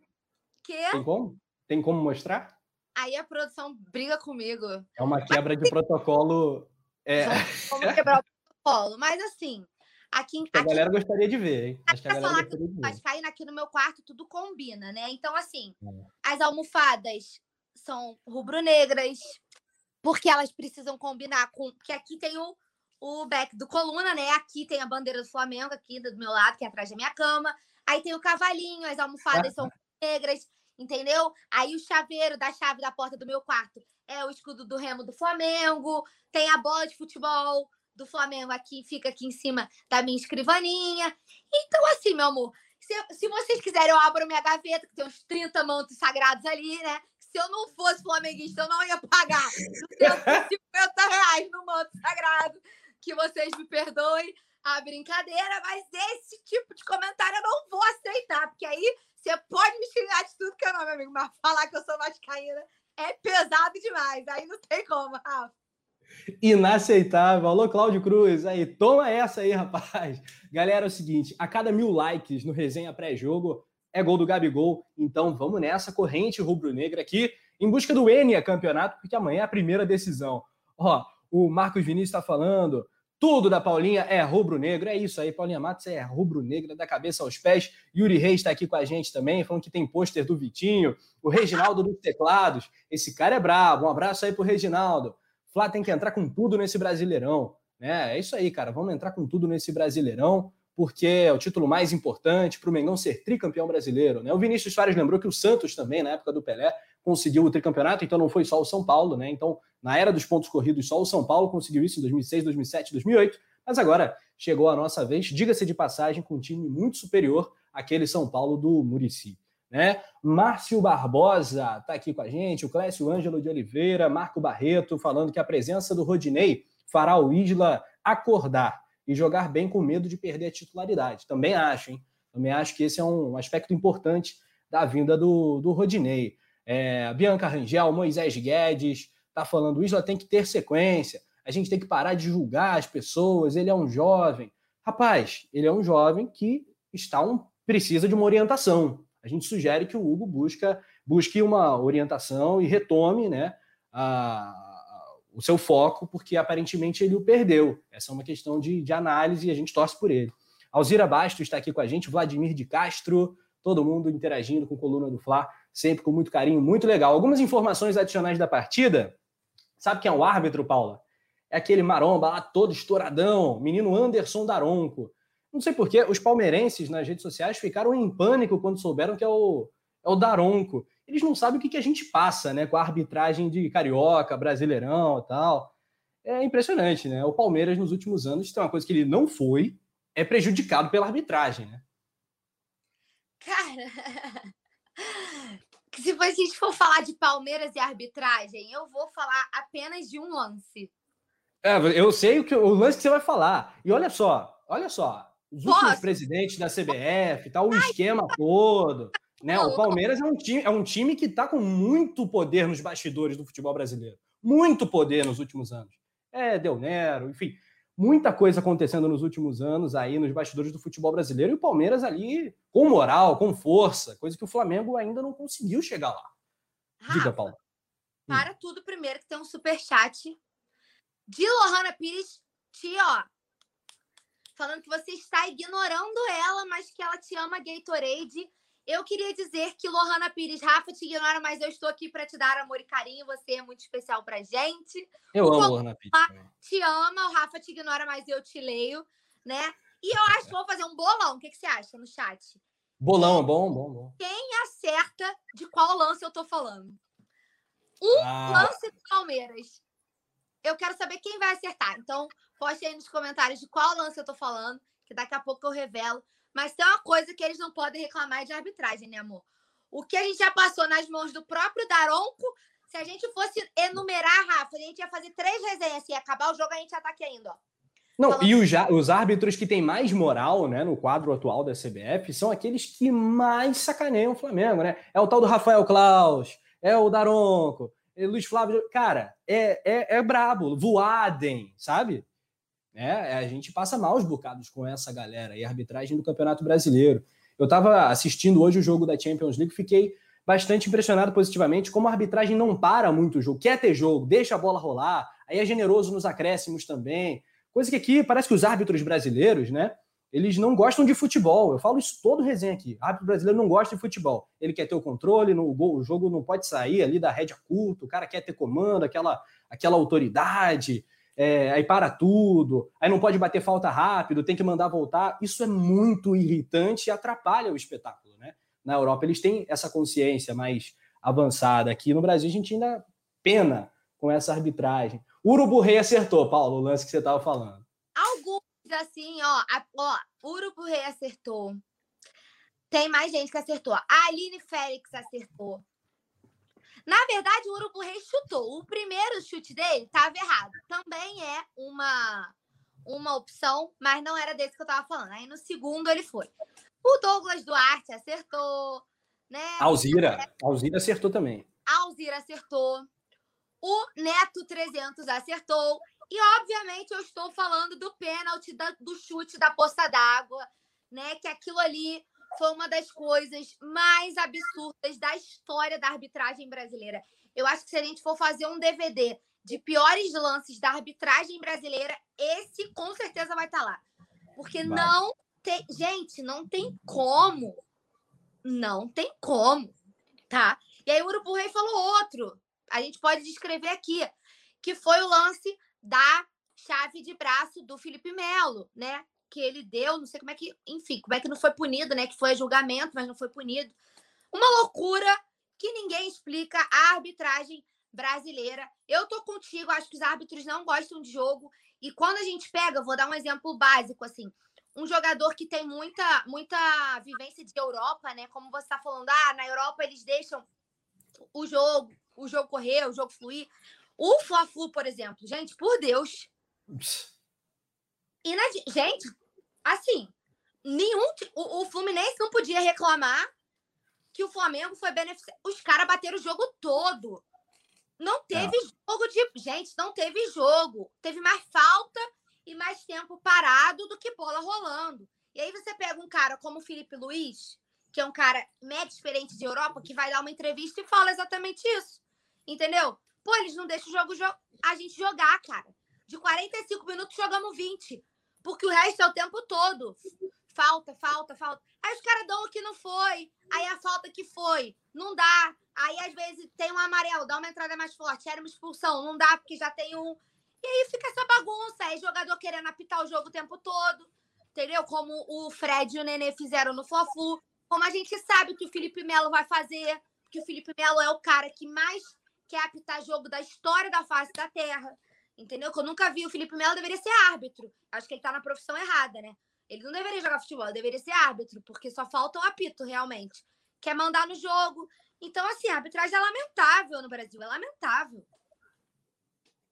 Quê? Tem como? Tem como mostrar? Aí a produção briga comigo. É uma quebra de protocolo. É... Como quebrar o protocolo. Mas assim, aqui. A galera gostaria de ver, hein? Acho que a galera falar que mas caindo aqui no meu quarto, tudo combina, né? Então, assim, é. as almofadas são rubro-negras, porque elas precisam combinar com. Porque aqui tem o, o back do coluna, né? Aqui tem a bandeira do Flamengo, aqui do meu lado, que é atrás da minha cama. Aí tem o cavalinho, as almofadas são negras. entendeu? Aí o chaveiro da chave da porta do meu quarto é o escudo do Remo do Flamengo, tem a bola de futebol do Flamengo aqui, fica aqui em cima da minha escrivaninha. Então, assim, meu amor, se, se vocês quiserem, eu abro minha gaveta, que tem uns 30 mantos sagrados ali, né? Se eu não fosse flamenguista, eu não ia pagar 250 reais no manto sagrado. Que vocês me perdoem a brincadeira, mas esse tipo de comentário eu não vou aceitar, porque aí você pode me xingar de tudo que é não, meu amigo, mas falar que eu sou vascaína é pesado demais. Aí não tem como, Rafa. Inaceitável. Alô, Cláudio Cruz. Aí, toma essa aí, rapaz. Galera, é o seguinte: a cada mil likes no resenha pré-jogo é gol do Gabigol. Então vamos nessa corrente rubro-negra aqui, em busca do Enia campeonato, porque amanhã é a primeira decisão. Ó, o Marcos Vinícius está falando. Tudo da Paulinha é rubro-negro. É isso aí, Paulinha Matos é rubro-negra da cabeça aos pés. Yuri Reis está aqui com a gente também, falando que tem pôster do Vitinho. O Reginaldo dos teclados. Esse cara é brabo. Um abraço aí pro Reginaldo. Flá tem que entrar com tudo nesse Brasileirão. Né? É isso aí, cara. Vamos entrar com tudo nesse Brasileirão, porque é o título mais importante para o Mengão ser tricampeão brasileiro. Né? O Vinícius Soares lembrou que o Santos também, na época do Pelé, conseguiu o tricampeonato, então não foi só o São Paulo. Né? Então, na era dos pontos corridos, só o São Paulo conseguiu isso em 2006, 2007, 2008. Mas agora chegou a nossa vez, diga-se de passagem, com um time muito superior àquele São Paulo do Murici né? Márcio Barbosa está aqui com a gente, o Clécio Ângelo de Oliveira, Marco Barreto, falando que a presença do Rodinei fará o Isla acordar e jogar bem com medo de perder a titularidade. Também acho, hein? Também acho que esse é um aspecto importante da vinda do, do Rodinei. É, Bianca Rangel, Moisés Guedes, tá falando, o Isla tem que ter sequência, a gente tem que parar de julgar as pessoas, ele é um jovem. Rapaz, ele é um jovem que está um, precisa de uma orientação a gente sugere que o Hugo busca, busque uma orientação e retome né, a, o seu foco, porque aparentemente ele o perdeu. Essa é uma questão de, de análise e a gente torce por ele. Alzira Bastos está aqui com a gente, Vladimir de Castro, todo mundo interagindo com a coluna do Fla, sempre com muito carinho, muito legal. Algumas informações adicionais da partida. Sabe quem é o árbitro, Paula? É aquele maromba lá todo estouradão, menino Anderson Daronco. Não sei porquê, os palmeirenses nas redes sociais ficaram em pânico quando souberam que é o, é o Daronco. Eles não sabem o que, que a gente passa, né? Com a arbitragem de carioca, brasileirão e tal. É impressionante, né? O Palmeiras, nos últimos anos, tem uma coisa que ele não foi, é prejudicado pela arbitragem, né? Cara, se a gente for falar de Palmeiras e arbitragem, eu vou falar apenas de um lance. É, eu sei o, que, o lance que você vai falar. E olha só, olha só, os últimos Posso? presidentes da CBF, tá, o Ai, esquema todo. Né? O Palmeiras é um time, é um time que está com muito poder nos bastidores do futebol brasileiro. Muito poder nos últimos anos. É, Del Nero, enfim, muita coisa acontecendo nos últimos anos aí nos bastidores do futebol brasileiro e o Palmeiras ali com moral, com força, coisa que o Flamengo ainda não conseguiu chegar lá. Rafa, Diga, Paulo. Para hum. tudo primeiro que tem um super chat de Lohana Pires, te ó, falando que você está ignorando ela, mas que ela te ama Gatorade. Eu queria dizer que Lohana Pires, Rafa te ignora, mas eu estou aqui para te dar amor e carinho. Você é muito especial pra gente. Eu o amo Lohana Pires. Te ama, o Rafa te ignora, mas eu te leio, né? E eu acho que vou fazer um bolão. O que, que você acha no chat? Bolão, bom, bom, bom. Quem acerta de qual lance eu tô falando? Um ah. lance do Palmeiras. Eu quero saber quem vai acertar. Então, Poste aí nos comentários de qual lance eu tô falando, que daqui a pouco eu revelo. Mas tem uma coisa que eles não podem reclamar de arbitragem, né, amor? O que a gente já passou nas mãos do próprio Daronco, se a gente fosse enumerar, Rafa, a gente ia fazer três resenhas. Se acabar o jogo, a gente já tá aqui ainda, ó. Não, Falando... e os, os árbitros que têm mais moral, né, no quadro atual da CBF, são aqueles que mais sacaneiam o Flamengo, né? É o tal do Rafael Klaus, é o Daronco, é Luiz Flávio. Cara, é, é, é brabo. Voadem, sabe? Né? A gente passa maus bocados com essa galera e a arbitragem do Campeonato Brasileiro. Eu estava assistindo hoje o jogo da Champions League, fiquei bastante impressionado positivamente como a arbitragem não para muito o jogo, quer ter jogo, deixa a bola rolar, aí é generoso nos acréscimos também. Coisa que aqui parece que os árbitros brasileiros, né? Eles não gostam de futebol. Eu falo isso todo resenha aqui. O árbitro brasileiro não gosta de futebol. Ele quer ter o controle, no, o jogo não pode sair ali da rédea curta, o cara quer ter comando, aquela, aquela autoridade é, aí para tudo, aí não pode bater falta rápido, tem que mandar voltar. Isso é muito irritante e atrapalha o espetáculo, né? na Europa eles têm essa consciência mais avançada. Aqui no Brasil a gente ainda pena com essa arbitragem. Urubu Rei acertou, Paulo, o lance que você estava falando. Alguns, assim, ó, a, ó, Urubu Rei acertou. Tem mais gente que acertou. A Aline Félix acertou. Na verdade, o Urubu Rei chutou. O primeiro chute dele estava errado. Também é uma uma opção, mas não era desse que eu estava falando. Aí no segundo ele foi. O Douglas Duarte acertou, né? Alzira, Alzira acertou também. Alzira acertou. O Neto 300 acertou. E, obviamente, eu estou falando do pênalti, do chute da poça d'água, né? Que aquilo ali foi uma das coisas mais absurdas da história da arbitragem brasileira. Eu acho que se a gente for fazer um DVD de piores lances da arbitragem brasileira, esse com certeza vai estar tá lá. Porque vai. não tem. Gente, não tem como. Não tem como. Tá? E aí o Urubu Rei falou outro. A gente pode descrever aqui. Que foi o lance da chave de braço do Felipe Melo, né? Que ele deu, não sei como é que, enfim, como é que não foi punido, né? Que foi julgamento, mas não foi punido. Uma loucura que ninguém explica a arbitragem brasileira. Eu tô contigo, acho que os árbitros não gostam de jogo. E quando a gente pega, vou dar um exemplo básico, assim, um jogador que tem muita, muita vivência de Europa, né? Como você está falando, ah, na Europa eles deixam o jogo, o jogo correr, o jogo fluir. O Fla-Flu, por exemplo, gente, por Deus. Inad... Gente, assim, nenhum. O, o Fluminense não podia reclamar que o Flamengo foi beneficiado. Os caras bateram o jogo todo. Não é. teve jogo de. Gente, não teve jogo. Teve mais falta e mais tempo parado do que bola rolando. E aí você pega um cara como o Felipe Luiz, que é um cara mega experiente de Europa, que vai dar uma entrevista e fala exatamente isso. Entendeu? Pô, eles não deixam o jogo jo a gente jogar, cara. De 45 minutos jogamos 20. Porque o resto é o tempo todo. Falta, falta, falta. Aí os caras dão o que não foi. Aí a falta que foi. Não dá. Aí, às vezes, tem um amarelo, dá uma entrada mais forte, era uma expulsão, não dá, porque já tem um. E aí fica essa bagunça. Aí jogador querendo apitar o jogo o tempo todo. Entendeu? Como o Fred e o Nenê fizeram no Fla-Flu. Como a gente sabe que o Felipe Melo vai fazer. Que o Felipe Melo é o cara que mais quer apitar jogo da história da face da Terra. Entendeu? Que eu nunca vi o Felipe Melo deveria ser árbitro. Acho que ele tá na profissão errada, né? Ele não deveria jogar futebol, ele deveria ser árbitro, porque só falta um apito, realmente. Quer mandar no jogo. Então, assim, a arbitragem é lamentável no Brasil, é lamentável.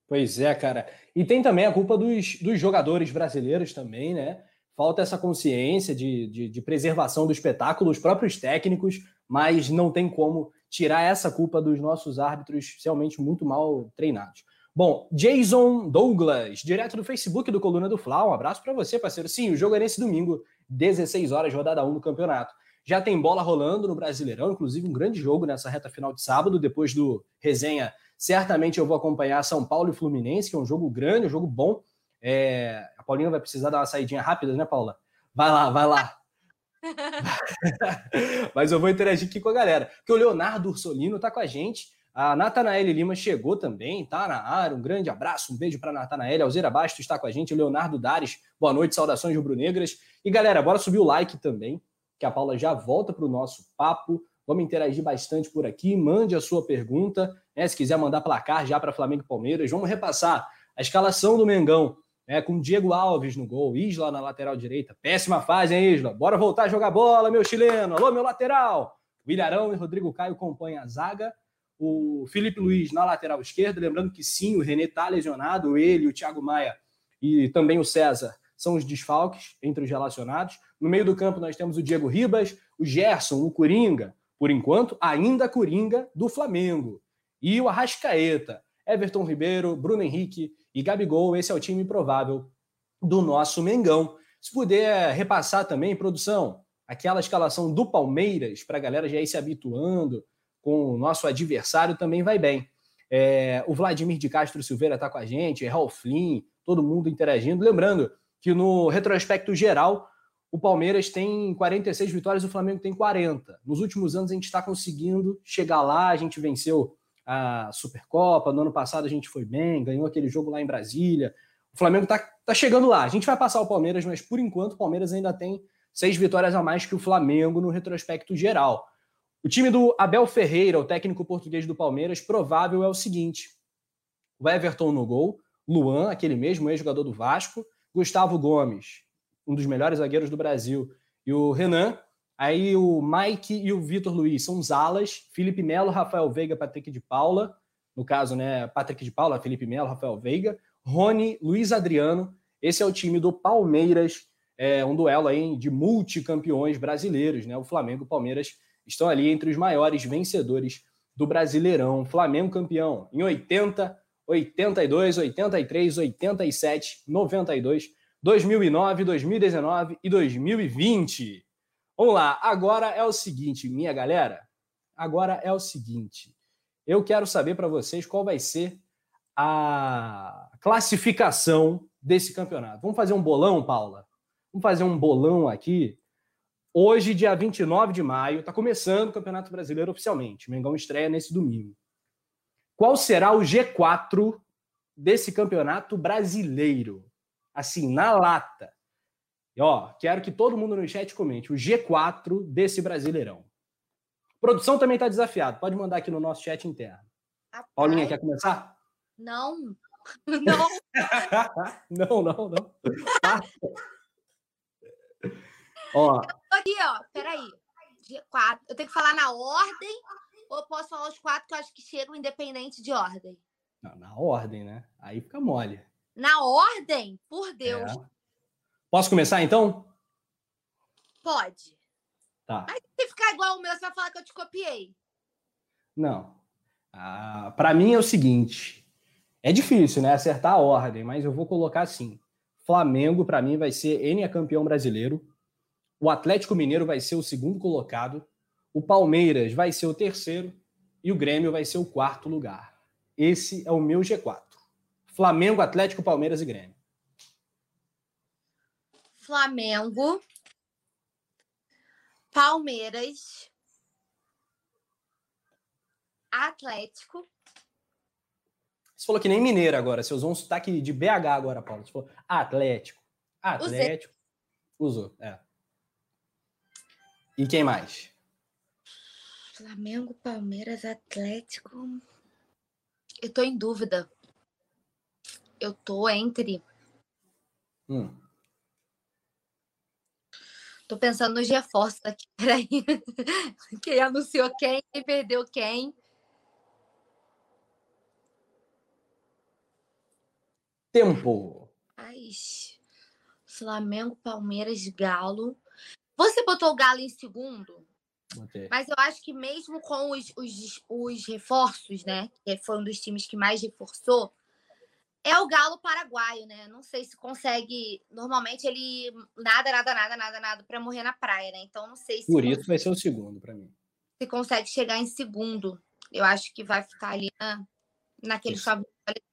Pois é, cara. E tem também a culpa dos, dos jogadores brasileiros também, né? Falta essa consciência de, de, de, preservação do espetáculo, os próprios técnicos, mas não tem como tirar essa culpa dos nossos árbitros realmente muito mal treinados. Bom, Jason Douglas, direto do Facebook do Coluna do Fla, um abraço para você, parceiro. Sim, o jogo é nesse domingo, 16 horas, rodada 1 do campeonato. Já tem bola rolando no Brasileirão, inclusive um grande jogo nessa reta final de sábado, depois do resenha. Certamente eu vou acompanhar São Paulo e Fluminense, que é um jogo grande, um jogo bom. É... A Paulinha vai precisar dar uma saidinha rápida, né, Paula? Vai lá, vai lá. Mas eu vou interagir aqui com a galera. Porque o Leonardo Ursolino está com a gente. A Natanael Lima chegou também, tá na área. Um grande abraço, um beijo para Natanael. Alzeira Bastos está com a gente. O Leonardo Dares, boa noite, saudações rubro-negras. E galera, bora subir o like também que a Paula já volta para o nosso papo. Vamos interagir bastante por aqui. Mande a sua pergunta. Né? Se quiser mandar placar já para Flamengo e Palmeiras, vamos repassar a escalação do Mengão. Né? Com Diego Alves no gol, Isla na lateral direita. Péssima fase, hein, Isla? Bora voltar a jogar bola, meu chileno. Alô, meu lateral. William e Rodrigo Caio compõem a zaga. O Felipe Luiz na lateral esquerda. Lembrando que sim, o René está lesionado. Ele, o Thiago Maia e também o César são os desfalques entre os relacionados. No meio do campo, nós temos o Diego Ribas, o Gerson, o Coringa, por enquanto, ainda Coringa do Flamengo. E o Arrascaeta, Everton Ribeiro, Bruno Henrique e Gabigol. Esse é o time provável do nosso Mengão. Se puder repassar também, produção, aquela escalação do Palmeiras, para a galera já ir se habituando com o nosso adversário, também vai bem. É, o Vladimir de Castro Silveira está com a gente, Ralf Flynn, todo mundo interagindo. Lembrando que no retrospecto geral, o Palmeiras tem 46 vitórias, o Flamengo tem 40. Nos últimos anos a gente está conseguindo chegar lá, a gente venceu a Supercopa, no ano passado a gente foi bem, ganhou aquele jogo lá em Brasília. O Flamengo está tá chegando lá. A gente vai passar o Palmeiras, mas por enquanto o Palmeiras ainda tem seis vitórias a mais que o Flamengo no retrospecto geral. O time do Abel Ferreira, o técnico português do Palmeiras, provável é o seguinte: o Everton no gol, Luan, aquele mesmo ex-jogador do Vasco, Gustavo Gomes, um dos melhores zagueiros do Brasil, e o Renan. Aí o Mike e o Vitor Luiz são os alas, Felipe Melo, Rafael Veiga, Patrick de Paula, no caso, né, Patrick de Paula, Felipe Melo, Rafael Veiga, Rony, Luiz Adriano. Esse é o time do Palmeiras, é um duelo aí de multicampeões brasileiros, né? O Flamengo e o Palmeiras estão ali entre os maiores vencedores do Brasileirão. Flamengo campeão em 80, 82, 83, 87, 92, 2009, 2019 e 2020. Vamos lá, agora é o seguinte, minha galera. Agora é o seguinte. Eu quero saber para vocês qual vai ser a classificação desse campeonato. Vamos fazer um bolão, Paula? Vamos fazer um bolão aqui. Hoje, dia 29 de maio, está começando o Campeonato Brasileiro oficialmente. O Mengão estreia nesse domingo. Qual será o G4 desse Campeonato Brasileiro? Assim, na lata. Ó, quero que todo mundo no chat comente o G4 desse Brasileirão. Produção também está desafiado. Pode mandar aqui no nosso chat interno. Rapaz. Paulinha, quer começar? Não. Não. não, não, não. ó. Aqui, ó. Peraí. G4. Eu tenho que falar na ordem ou posso falar os quatro que eu acho que chegam independente de ordem? Não, na ordem, né? Aí fica mole. Na ordem? Por Deus. É. Posso começar então? Pode. Tá. Mas se ficar igual o meu, você vai falar que eu te copiei. Não. Ah, para mim é o seguinte: é difícil, né? Acertar a ordem, mas eu vou colocar assim. Flamengo, para mim, vai ser N campeão brasileiro. O Atlético Mineiro vai ser o segundo colocado. O Palmeiras vai ser o terceiro. E o Grêmio vai ser o quarto lugar. Esse é o meu G4. Flamengo, Atlético, Palmeiras e Grêmio. Flamengo, Palmeiras, Atlético. Você falou que nem mineiro agora. Você usou um sotaque de BH agora, Paulo. Você falou Atlético. Atlético. Usei. Usou, é. E quem mais? Flamengo, Palmeiras, Atlético. Eu tô em dúvida. Eu tô entre. Hum. Tô pensando nos reforços aqui. Peraí. Quem anunciou quem, quem perdeu quem. Tempo. Ai, Flamengo, Palmeiras, Galo. Você botou o Galo em segundo? Botei. Mas eu acho que mesmo com os, os, os reforços, né? Que foi um dos times que mais reforçou, é o galo paraguaio, né? Não sei se consegue. Normalmente ele nada, nada, nada, nada, nada para morrer na praia, né? Então não sei se. Por isso vai ser o segundo para mim. Se consegue chegar em segundo. Eu acho que vai ficar ali na, naquele chave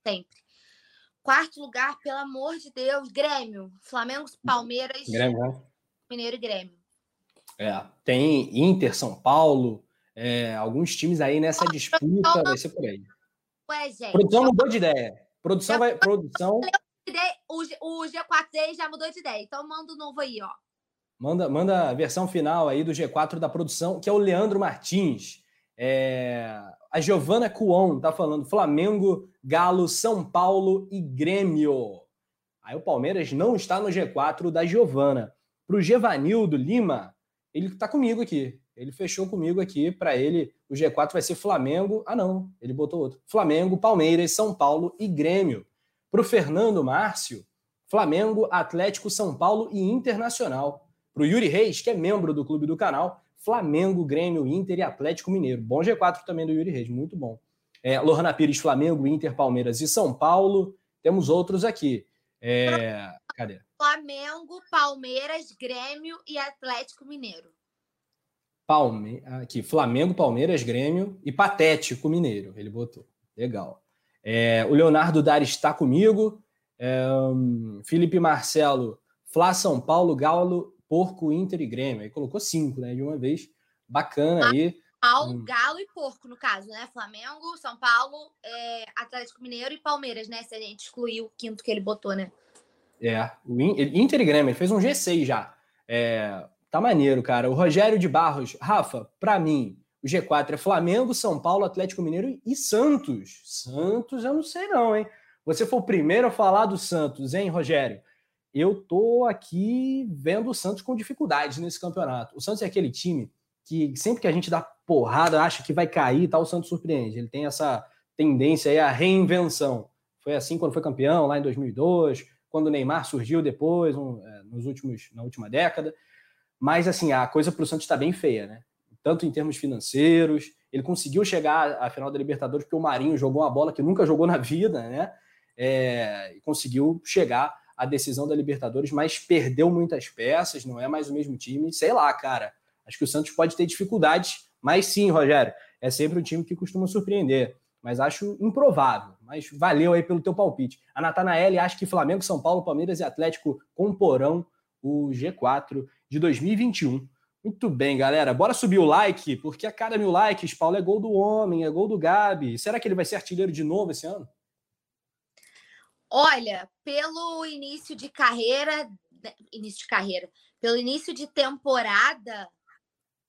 sempre. Quarto lugar, pelo amor de Deus, Grêmio. Flamengo, Palmeiras, Grêmio, né? Mineiro e Grêmio. É, tem Inter, São Paulo, é, alguns times aí nessa disputa, vai ser por aí. Ué, gente. Produção mudou de ideia. Produção vai. Produção. O, o G4 já mudou de ideia, então manda o um novo aí, ó. Manda, manda a versão final aí do G4 da produção, que é o Leandro Martins. É... A Giovana Cuon tá falando Flamengo, Galo, São Paulo e Grêmio. Aí o Palmeiras não está no G4 da Giovana. Para o Gevanildo Lima, ele tá comigo aqui. Ele fechou comigo aqui. Para ele, o G4 vai ser Flamengo. Ah, não, ele botou outro. Flamengo, Palmeiras, São Paulo e Grêmio. Para o Fernando Márcio, Flamengo, Atlético, São Paulo e Internacional. Para o Yuri Reis, que é membro do clube do canal, Flamengo, Grêmio, Inter e Atlético Mineiro. Bom G4 também do Yuri Reis, muito bom. É, Pires, Flamengo, Inter, Palmeiras e São Paulo. Temos outros aqui. É, cadê? Flamengo, Palmeiras, Grêmio e Atlético Mineiro. Palme... Aqui, Flamengo, Palmeiras, Grêmio e Patético Mineiro. Ele botou. Legal. É, o Leonardo Dar está comigo. É, Felipe Marcelo, Flá São Paulo, Galo, Porco, Inter e Grêmio. Aí colocou cinco, né? De uma vez. Bacana aí. Paulo, hum. Galo e Porco, no caso, né? Flamengo, São Paulo, é, Atlético Mineiro e Palmeiras, né? Se a gente excluir o quinto que ele botou, né? É, o Inter e Grêmio, ele fez um G6 já. É, tá maneiro, cara. O Rogério de Barros, Rafa, para mim, o G4 é Flamengo, São Paulo, Atlético Mineiro e Santos. Santos, eu não sei não, hein? Você foi o primeiro a falar do Santos, hein, Rogério? Eu tô aqui vendo o Santos com dificuldades nesse campeonato. O Santos é aquele time que sempre que a gente dá porrada, acha que vai cair e tal, o Santos surpreende. Ele tem essa tendência aí à reinvenção. Foi assim quando foi campeão, lá em 2002, quando o Neymar surgiu depois, um, é, nos últimos, na última década. Mas, assim, a coisa para o Santos está bem feia, né? Tanto em termos financeiros, ele conseguiu chegar à final da Libertadores porque o Marinho jogou uma bola que nunca jogou na vida, né? É, e conseguiu chegar à decisão da Libertadores, mas perdeu muitas peças, não é mais o mesmo time. Sei lá, cara. Acho que o Santos pode ter dificuldades, mas sim, Rogério, é sempre um time que costuma surpreender mas acho improvável. Mas valeu aí pelo teu palpite. A Natanael acha que Flamengo, São Paulo, Palmeiras e Atlético comporão o G4 de 2021. Muito bem, galera. Bora subir o like, porque a cada mil likes, Paulo, é gol do homem, é gol do Gabi. Será que ele vai ser artilheiro de novo esse ano? Olha, pelo início de carreira, né, início de carreira, pelo início de temporada,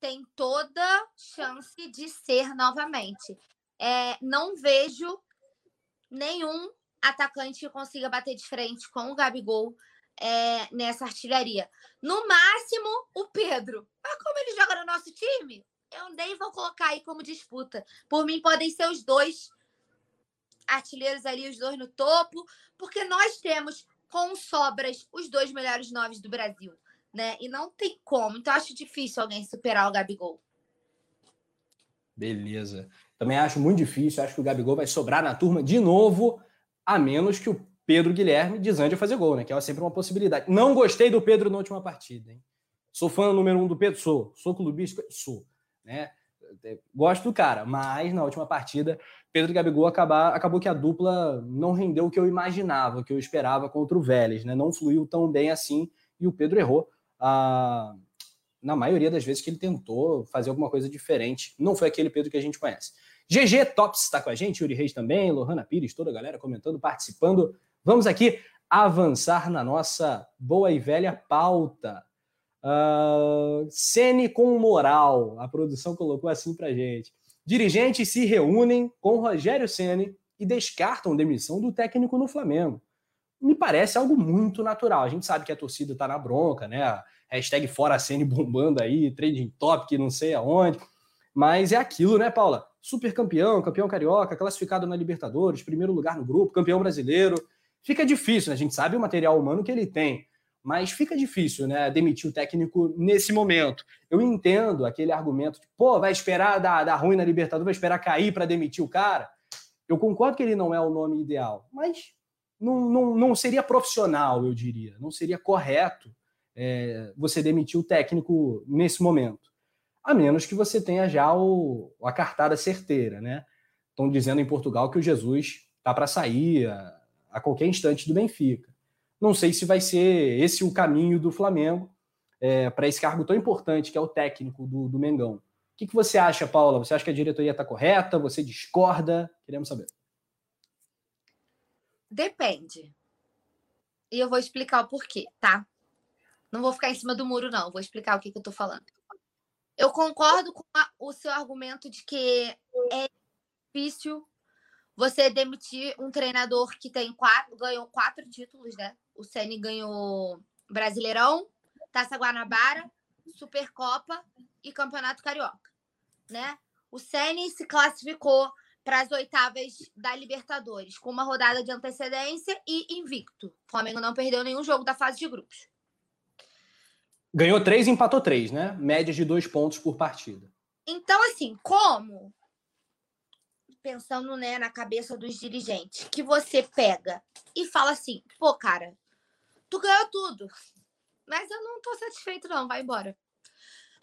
tem toda chance de ser novamente é, não vejo nenhum atacante que consiga bater de frente com o Gabigol é, nessa artilharia. No máximo, o Pedro. Mas como ele joga no nosso time, eu nem vou colocar aí como disputa. Por mim, podem ser os dois artilheiros ali, os dois no topo, porque nós temos com sobras os dois melhores noves do Brasil, né? E não tem como. Então acho difícil alguém superar o Gabigol. Beleza. Também acho muito difícil, acho que o Gabigol vai sobrar na turma de novo, a menos que o Pedro Guilherme desande a fazer gol, né? Que é sempre uma possibilidade. Não gostei do Pedro na última partida, hein? Sou fã número um do Pedro? Sou. Sou clubista? Sou. Né? Gosto do cara, mas na última partida, Pedro e Gabigol acabar, acabou que a dupla não rendeu o que eu imaginava, o que eu esperava contra o Vélez, né? Não fluiu tão bem assim e o Pedro errou. Ah, na maioria das vezes que ele tentou fazer alguma coisa diferente. Não foi aquele Pedro que a gente conhece. GG Tops está com a gente, Yuri Reis também, Lohana Pires, toda a galera comentando, participando. Vamos aqui avançar na nossa boa e velha pauta. Uh, com moral, a produção colocou assim pra gente. Dirigentes se reúnem com Rogério Ceni e descartam demissão do técnico no Flamengo. Me parece algo muito natural. A gente sabe que a torcida está na bronca, né? Hashtag fora Ceni bombando aí, trading topic, não sei aonde. Mas é aquilo, né, Paula? super campeão, campeão carioca, classificado na Libertadores, primeiro lugar no grupo, campeão brasileiro. Fica difícil, né? a gente sabe o material humano que ele tem, mas fica difícil, né, demitir o técnico nesse momento. Eu entendo aquele argumento de, pô, vai esperar dar, dar ruim na Libertadores, vai esperar cair para demitir o cara. Eu concordo que ele não é o nome ideal, mas não, não, não seria profissional, eu diria. Não seria correto é, você demitir o técnico nesse momento a menos que você tenha já o, a cartada certeira, né? Estão dizendo em Portugal que o Jesus está para sair a, qualquer instante do Benfica. Não sei se vai ser esse o caminho do Flamengo é, para esse cargo tão importante que é o técnico do, do Mengão. O que, que você acha, Paula? Você acha que a diretoria está correta? Você discorda? Queremos saber. Depende. E eu vou explicar o porquê, tá? Não vou ficar em cima do muro, não. Vou explicar o que, que eu tô falando. Eu concordo com a, o seu argumento de que é difícil você demitir um treinador que tem quatro, ganhou quatro títulos, né? O Ceni ganhou Brasileirão, Taça Guanabara, Supercopa e Campeonato Carioca, né? O Ceni se classificou para as oitavas da Libertadores com uma rodada de antecedência e invicto. O Flamengo não perdeu nenhum jogo da fase de grupos. Ganhou três e empatou três, né? Médias de dois pontos por partida. Então, assim, como pensando né, na cabeça dos dirigentes, que você pega e fala assim, pô, cara, tu ganhou tudo, mas eu não tô satisfeito, não, vai embora.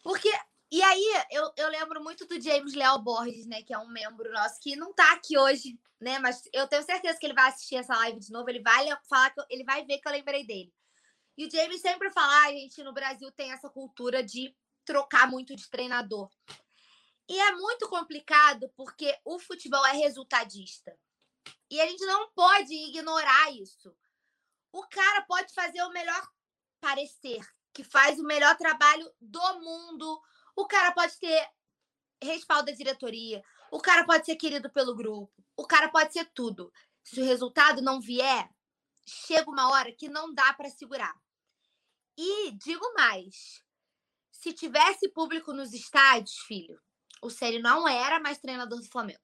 Porque. E aí, eu, eu lembro muito do James Leal Borges, né? Que é um membro nosso que não tá aqui hoje, né? Mas eu tenho certeza que ele vai assistir essa live de novo. Ele vai falar que eu, ele vai ver que eu lembrei dele. E o James sempre fala, a gente no Brasil tem essa cultura de trocar muito de treinador. E é muito complicado porque o futebol é resultadista. E a gente não pode ignorar isso. O cara pode fazer o melhor parecer que faz o melhor trabalho do mundo. O cara pode ter respaldo da diretoria, o cara pode ser querido pelo grupo, o cara pode ser tudo. Se o resultado não vier, chega uma hora que não dá para segurar. E digo mais: se tivesse público nos estádios, filho, o Ceni não era mais treinador do Flamengo.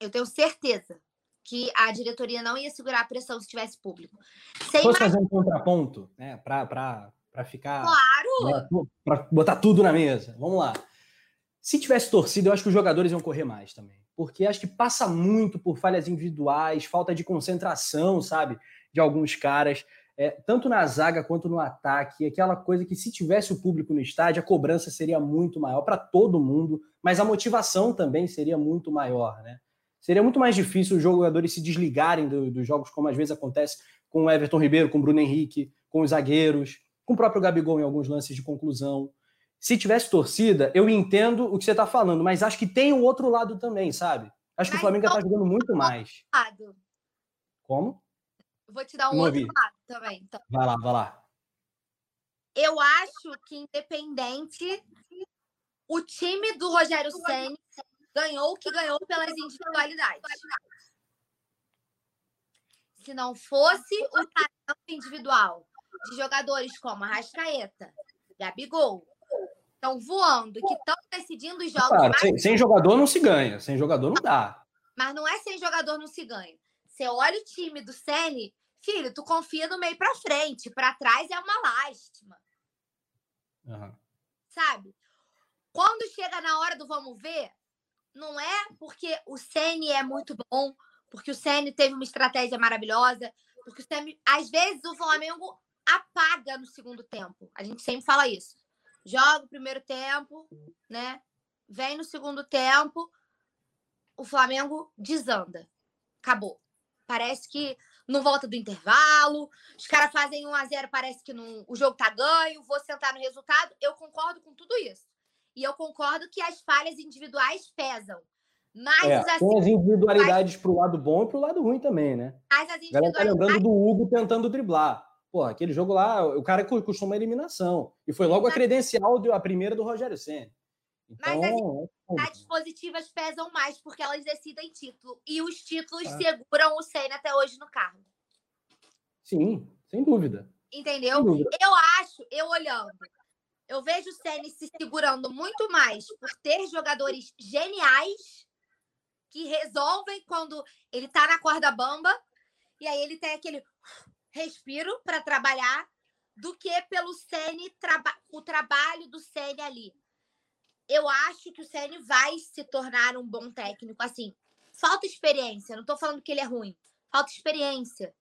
Eu tenho certeza que a diretoria não ia segurar a pressão se tivesse público. Sem Posso fazer um contraponto, né? Para ficar. Claro! Para botar tudo na mesa. Vamos lá. Se tivesse torcida, eu acho que os jogadores iam correr mais também. Porque acho que passa muito por falhas individuais, falta de concentração, sabe? De alguns caras é, tanto na zaga quanto no ataque, aquela coisa que se tivesse o público no estádio, a cobrança seria muito maior para todo mundo, mas a motivação também seria muito maior, né? Seria muito mais difícil os jogadores se desligarem do, dos jogos, como às vezes acontece com o Everton Ribeiro, com o Bruno Henrique, com os zagueiros, com o próprio Gabigol em alguns lances de conclusão. Se tivesse torcida, eu entendo o que você está falando, mas acho que tem o um outro lado também, sabe? Acho que mas o Flamengo está jogando muito mais. Lado. Como? Vou te dar um Não outro lado também. Então. Vai lá, vai lá. Eu acho que, independente, o time do Rogério Senna ganhou o que ganhou pelas individualidades. Se não fosse o talento individual de jogadores como Arrascaeta, Gabigol, estão voando, que estão decidindo os jogos. Claro, sem, sem, jogador não se ganha, sem jogador não dá. Mas não é sem jogador não se ganha. Você olha o time do Sene, filho, tu confia no meio para frente, para trás é uma lástima. Uhum. Sabe? Quando chega na hora do vamos ver, não é porque o Ceni é muito bom, porque o Ceni teve uma estratégia maravilhosa, porque o Ceni, às vezes o Flamengo apaga no segundo tempo. A gente sempre fala isso. Joga o primeiro tempo, né? Vem no segundo tempo, o Flamengo desanda. Acabou. Parece que não volta do intervalo, os caras fazem 1 a 0 parece que não, o jogo tá ganho, vou sentar no resultado. Eu concordo com tudo isso. E eu concordo que as falhas individuais pesam. Mas é, assim, tem as individualidades para o lado bom e para o lado ruim também, né? Mas as individualidades... tá lembrando do Hugo tentando driblar. Pô, aquele jogo lá, o cara costuma eliminação. E foi logo a credencial, a primeira do Rogério Senna. Então, Mas as individualidades é positivas pesam mais porque elas decidem título. E os títulos ah. seguram o Senna até hoje no carro. Sim, sem dúvida. Entendeu? Sem dúvida. Eu acho, eu olhando, eu vejo o Senna se segurando muito mais por ter jogadores geniais que resolvem quando ele tá na corda bamba e aí ele tem aquele respiro para trabalhar do que pelo Sene traba o trabalho do Sene ali eu acho que o Ceni vai se tornar um bom técnico. Assim, falta experiência. Não estou falando que ele é ruim. Falta experiência.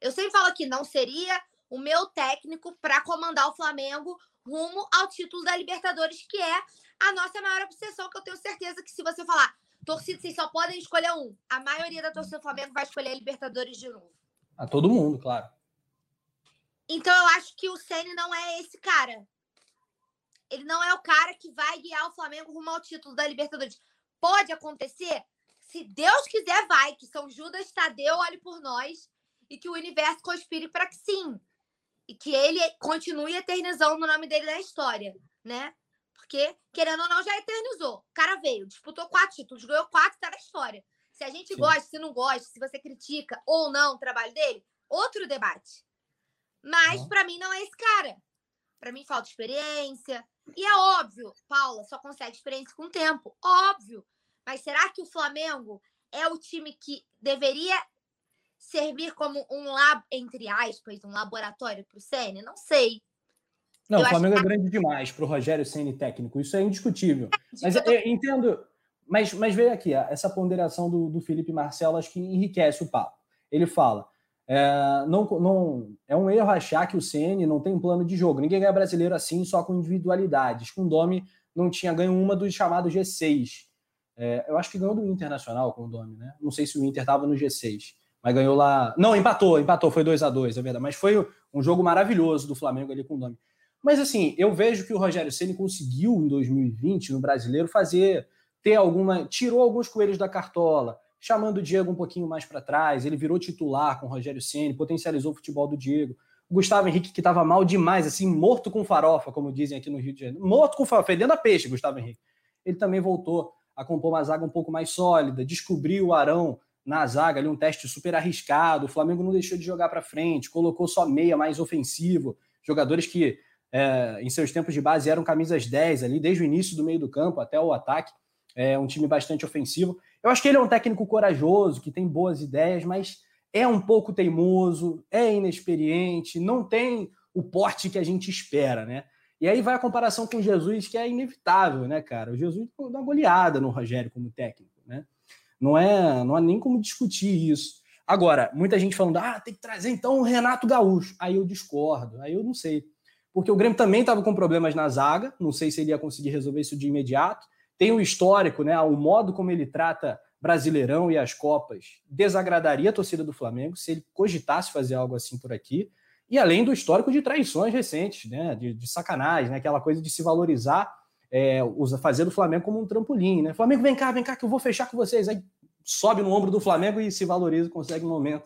Eu sempre falo aqui, não seria o meu técnico para comandar o Flamengo rumo ao título da Libertadores, que é a nossa maior obsessão, que eu tenho certeza que se você falar, torcida, vocês só podem escolher um. A maioria da torcida do Flamengo vai escolher a Libertadores de novo. A todo mundo, claro. Então eu acho que o Ceni não é esse cara ele não é o cara que vai guiar o Flamengo rumo ao título da Libertadores. Pode acontecer? Se Deus quiser, vai. Que São Judas Tadeu olhe por nós e que o universo conspire para que sim. E que ele continue eternizando o nome dele na história, né? Porque, querendo ou não, já eternizou. O cara veio, disputou quatro títulos, ganhou quatro, tá na história. Se a gente sim. gosta, se não gosta, se você critica ou não o trabalho dele, outro debate. Mas, para mim, não é esse cara. Para mim, falta experiência, e é óbvio, Paula só consegue experiência com o tempo. Óbvio. Mas será que o Flamengo é o time que deveria servir como um lab, entre aspas, um laboratório para o Sene? Não sei. Não, eu o Flamengo que... é grande demais para o Rogério Ceni técnico, isso é indiscutível. É, mas eu, entendo, mas, mas veja aqui, essa ponderação do, do Felipe Marcelo acho que enriquece o papo. Ele fala: é, não, não, é um erro achar que o CN não tem um plano de jogo. Ninguém ganha brasileiro assim, só com individualidades. Com Domi não tinha ganho uma dos chamados G6. É, eu acho que ganhou do Internacional com o Domi, né? Não sei se o Inter estava no G6, mas ganhou lá. Não, empatou, empatou, foi 2 a 2 é verdade. Mas foi um jogo maravilhoso do Flamengo ali com o Domi. Mas assim, eu vejo que o Rogério Ceni conseguiu em 2020 no brasileiro fazer ter alguma. tirou alguns coelhos da cartola chamando o Diego um pouquinho mais para trás. Ele virou titular com o Rogério Ceni, potencializou o futebol do Diego. O Gustavo Henrique, que estava mal demais, assim, morto com farofa, como dizem aqui no Rio de Janeiro. Morto com farofa, fedendo a peixe, Gustavo Henrique. Ele também voltou a compor uma zaga um pouco mais sólida, descobriu o Arão na zaga, ali um teste super arriscado. O Flamengo não deixou de jogar para frente, colocou só meia mais ofensivo, jogadores que é, em seus tempos de base eram camisas 10 ali, desde o início do meio do campo até o ataque. É um time bastante ofensivo. Eu acho que ele é um técnico corajoso, que tem boas ideias, mas é um pouco teimoso, é inexperiente, não tem o porte que a gente espera, né? E aí vai a comparação com Jesus, que é inevitável, né, cara? O Jesus dá uma goleada no Rogério como técnico, né? Não é, não há nem como discutir isso. Agora, muita gente falando, ah, tem que trazer então o Renato Gaúcho. Aí eu discordo, aí eu não sei. Porque o Grêmio também estava com problemas na zaga, não sei se ele ia conseguir resolver isso de imediato. Tem o histórico, né? O modo como ele trata Brasileirão e as Copas desagradaria a torcida do Flamengo se ele cogitasse fazer algo assim por aqui. E além do histórico de traições recentes, né? De, de sacanagem, né? Aquela coisa de se valorizar é, fazer do Flamengo como um trampolim, né? Flamengo, vem cá, vem cá, que eu vou fechar com vocês. Aí sobe no ombro do Flamengo e se valoriza, consegue um momento.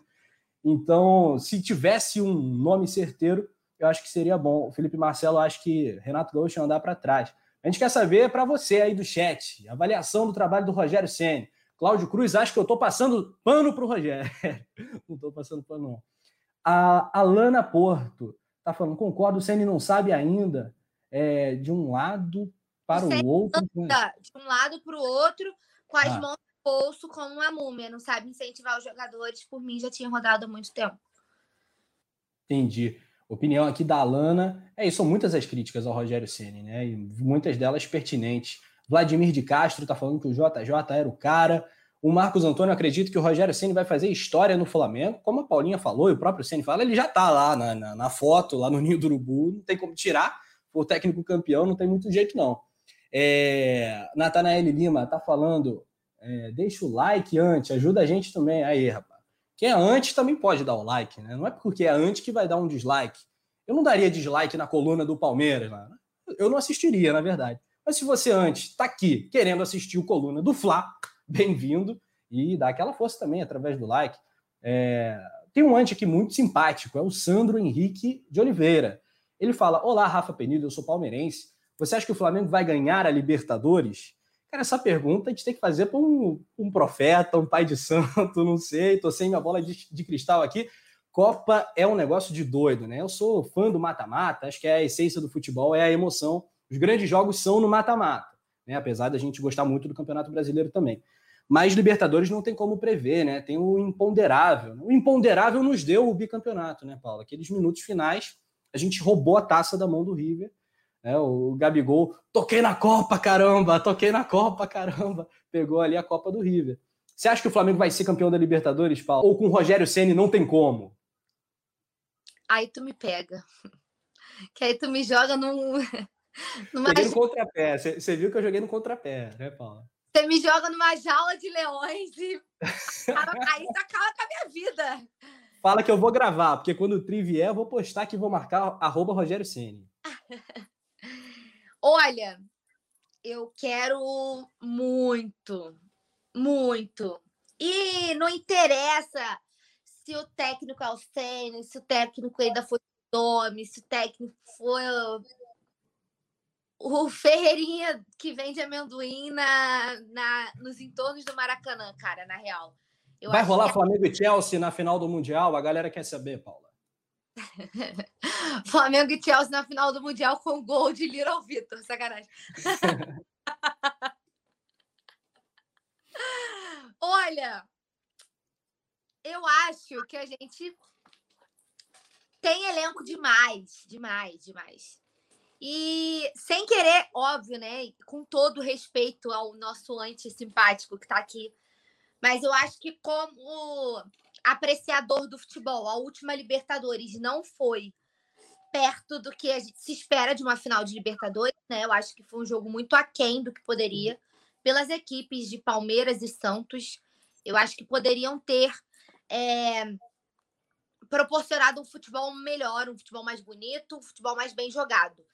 Então, se tivesse um nome certeiro, eu acho que seria bom. O Felipe Marcelo, acho que Renato Gaúcho ia andar para trás. A gente quer saber para você aí do chat, avaliação do trabalho do Rogério Senna. Cláudio Cruz, acho que eu estou passando pano para o Rogério. não estou passando pano, não. A Alana Porto está falando, concordo, o Senna não sabe ainda. É, de um lado, para o outro. De um lado para o outro, com as ah. mãos no bolso, como uma múmia. Não sabe incentivar os jogadores. Por mim, já tinha rodado há muito tempo. Entendi. Opinião aqui da Alana. É isso, são muitas as críticas ao Rogério Ceni, né? E muitas delas pertinentes. Vladimir de Castro está falando que o JJ era o cara. O Marcos Antônio acredita que o Rogério Ceni vai fazer história no Flamengo, como a Paulinha falou e o próprio Ceni fala, ele já está lá na, na, na, foto, lá no Ninho do Urubu, não tem como tirar. O técnico campeão não tem muito jeito, não. É, Natanael Lima tá falando, é, deixa o like antes, ajuda a gente também. Aí, rapaz. Quem é antes também pode dar o like, né? Não é porque é antes que vai dar um dislike. Eu não daria dislike na coluna do Palmeiras, né? eu não assistiria, na verdade. Mas se você antes está aqui querendo assistir o coluna do Fla, bem-vindo e dá aquela força também através do like. É... Tem um antes aqui muito simpático, é o Sandro Henrique de Oliveira. Ele fala: Olá, Rafa Penido, eu sou palmeirense. Você acha que o Flamengo vai ganhar a Libertadores? Cara, essa pergunta a gente tem que fazer para um, um, profeta, um pai de santo, não sei, tô sem minha bola de, de, cristal aqui. Copa é um negócio de doido, né? Eu sou fã do mata-mata, acho que é a essência do futebol, é a emoção. Os grandes jogos são no mata-mata, né? Apesar da gente gostar muito do Campeonato Brasileiro também. Mas Libertadores não tem como prever, né? Tem o imponderável. O imponderável nos deu o bicampeonato, né, Paulo? Aqueles minutos finais, a gente roubou a taça da mão do River é, o Gabigol, toquei na Copa, caramba, toquei na Copa, caramba. Pegou ali a Copa do River. Você acha que o Flamengo vai ser campeão da Libertadores, Paulo? Ou com o Rogério Ceni não tem como? Aí tu me pega. Que aí tu me joga num. Numa... Joguei no contrapé. Você viu que eu joguei no contrapé, né, Paulo? Você me joga numa jaula de leões e aí você acaba com a minha vida. Fala que eu vou gravar, porque quando o Tri vier, eu vou postar que vou marcar arroba Rogério Ceni. Olha, eu quero muito, muito. E não interessa se o técnico é o Senna, se o técnico ainda foi o nome, se o técnico foi o Ferreirinha que vende amendoim na, na, nos entornos do Maracanã, cara, na real. Eu Vai rolar que... É Flamengo e Chelsea na final do Mundial? A galera quer saber, Paula. Flamengo e Chelsea na final do Mundial com gol de Little Vitor. Sacanagem. Olha, eu acho que a gente tem elenco demais, demais, demais. E sem querer, óbvio, né? Com todo respeito ao nosso anti-simpático que está aqui. Mas eu acho que como apreciador do futebol. A última Libertadores não foi perto do que a gente se espera de uma final de Libertadores, né? Eu acho que foi um jogo muito aquém do que poderia. Pelas equipes de Palmeiras e Santos, eu acho que poderiam ter é, proporcionado um futebol melhor, um futebol mais bonito, um futebol mais bem jogado.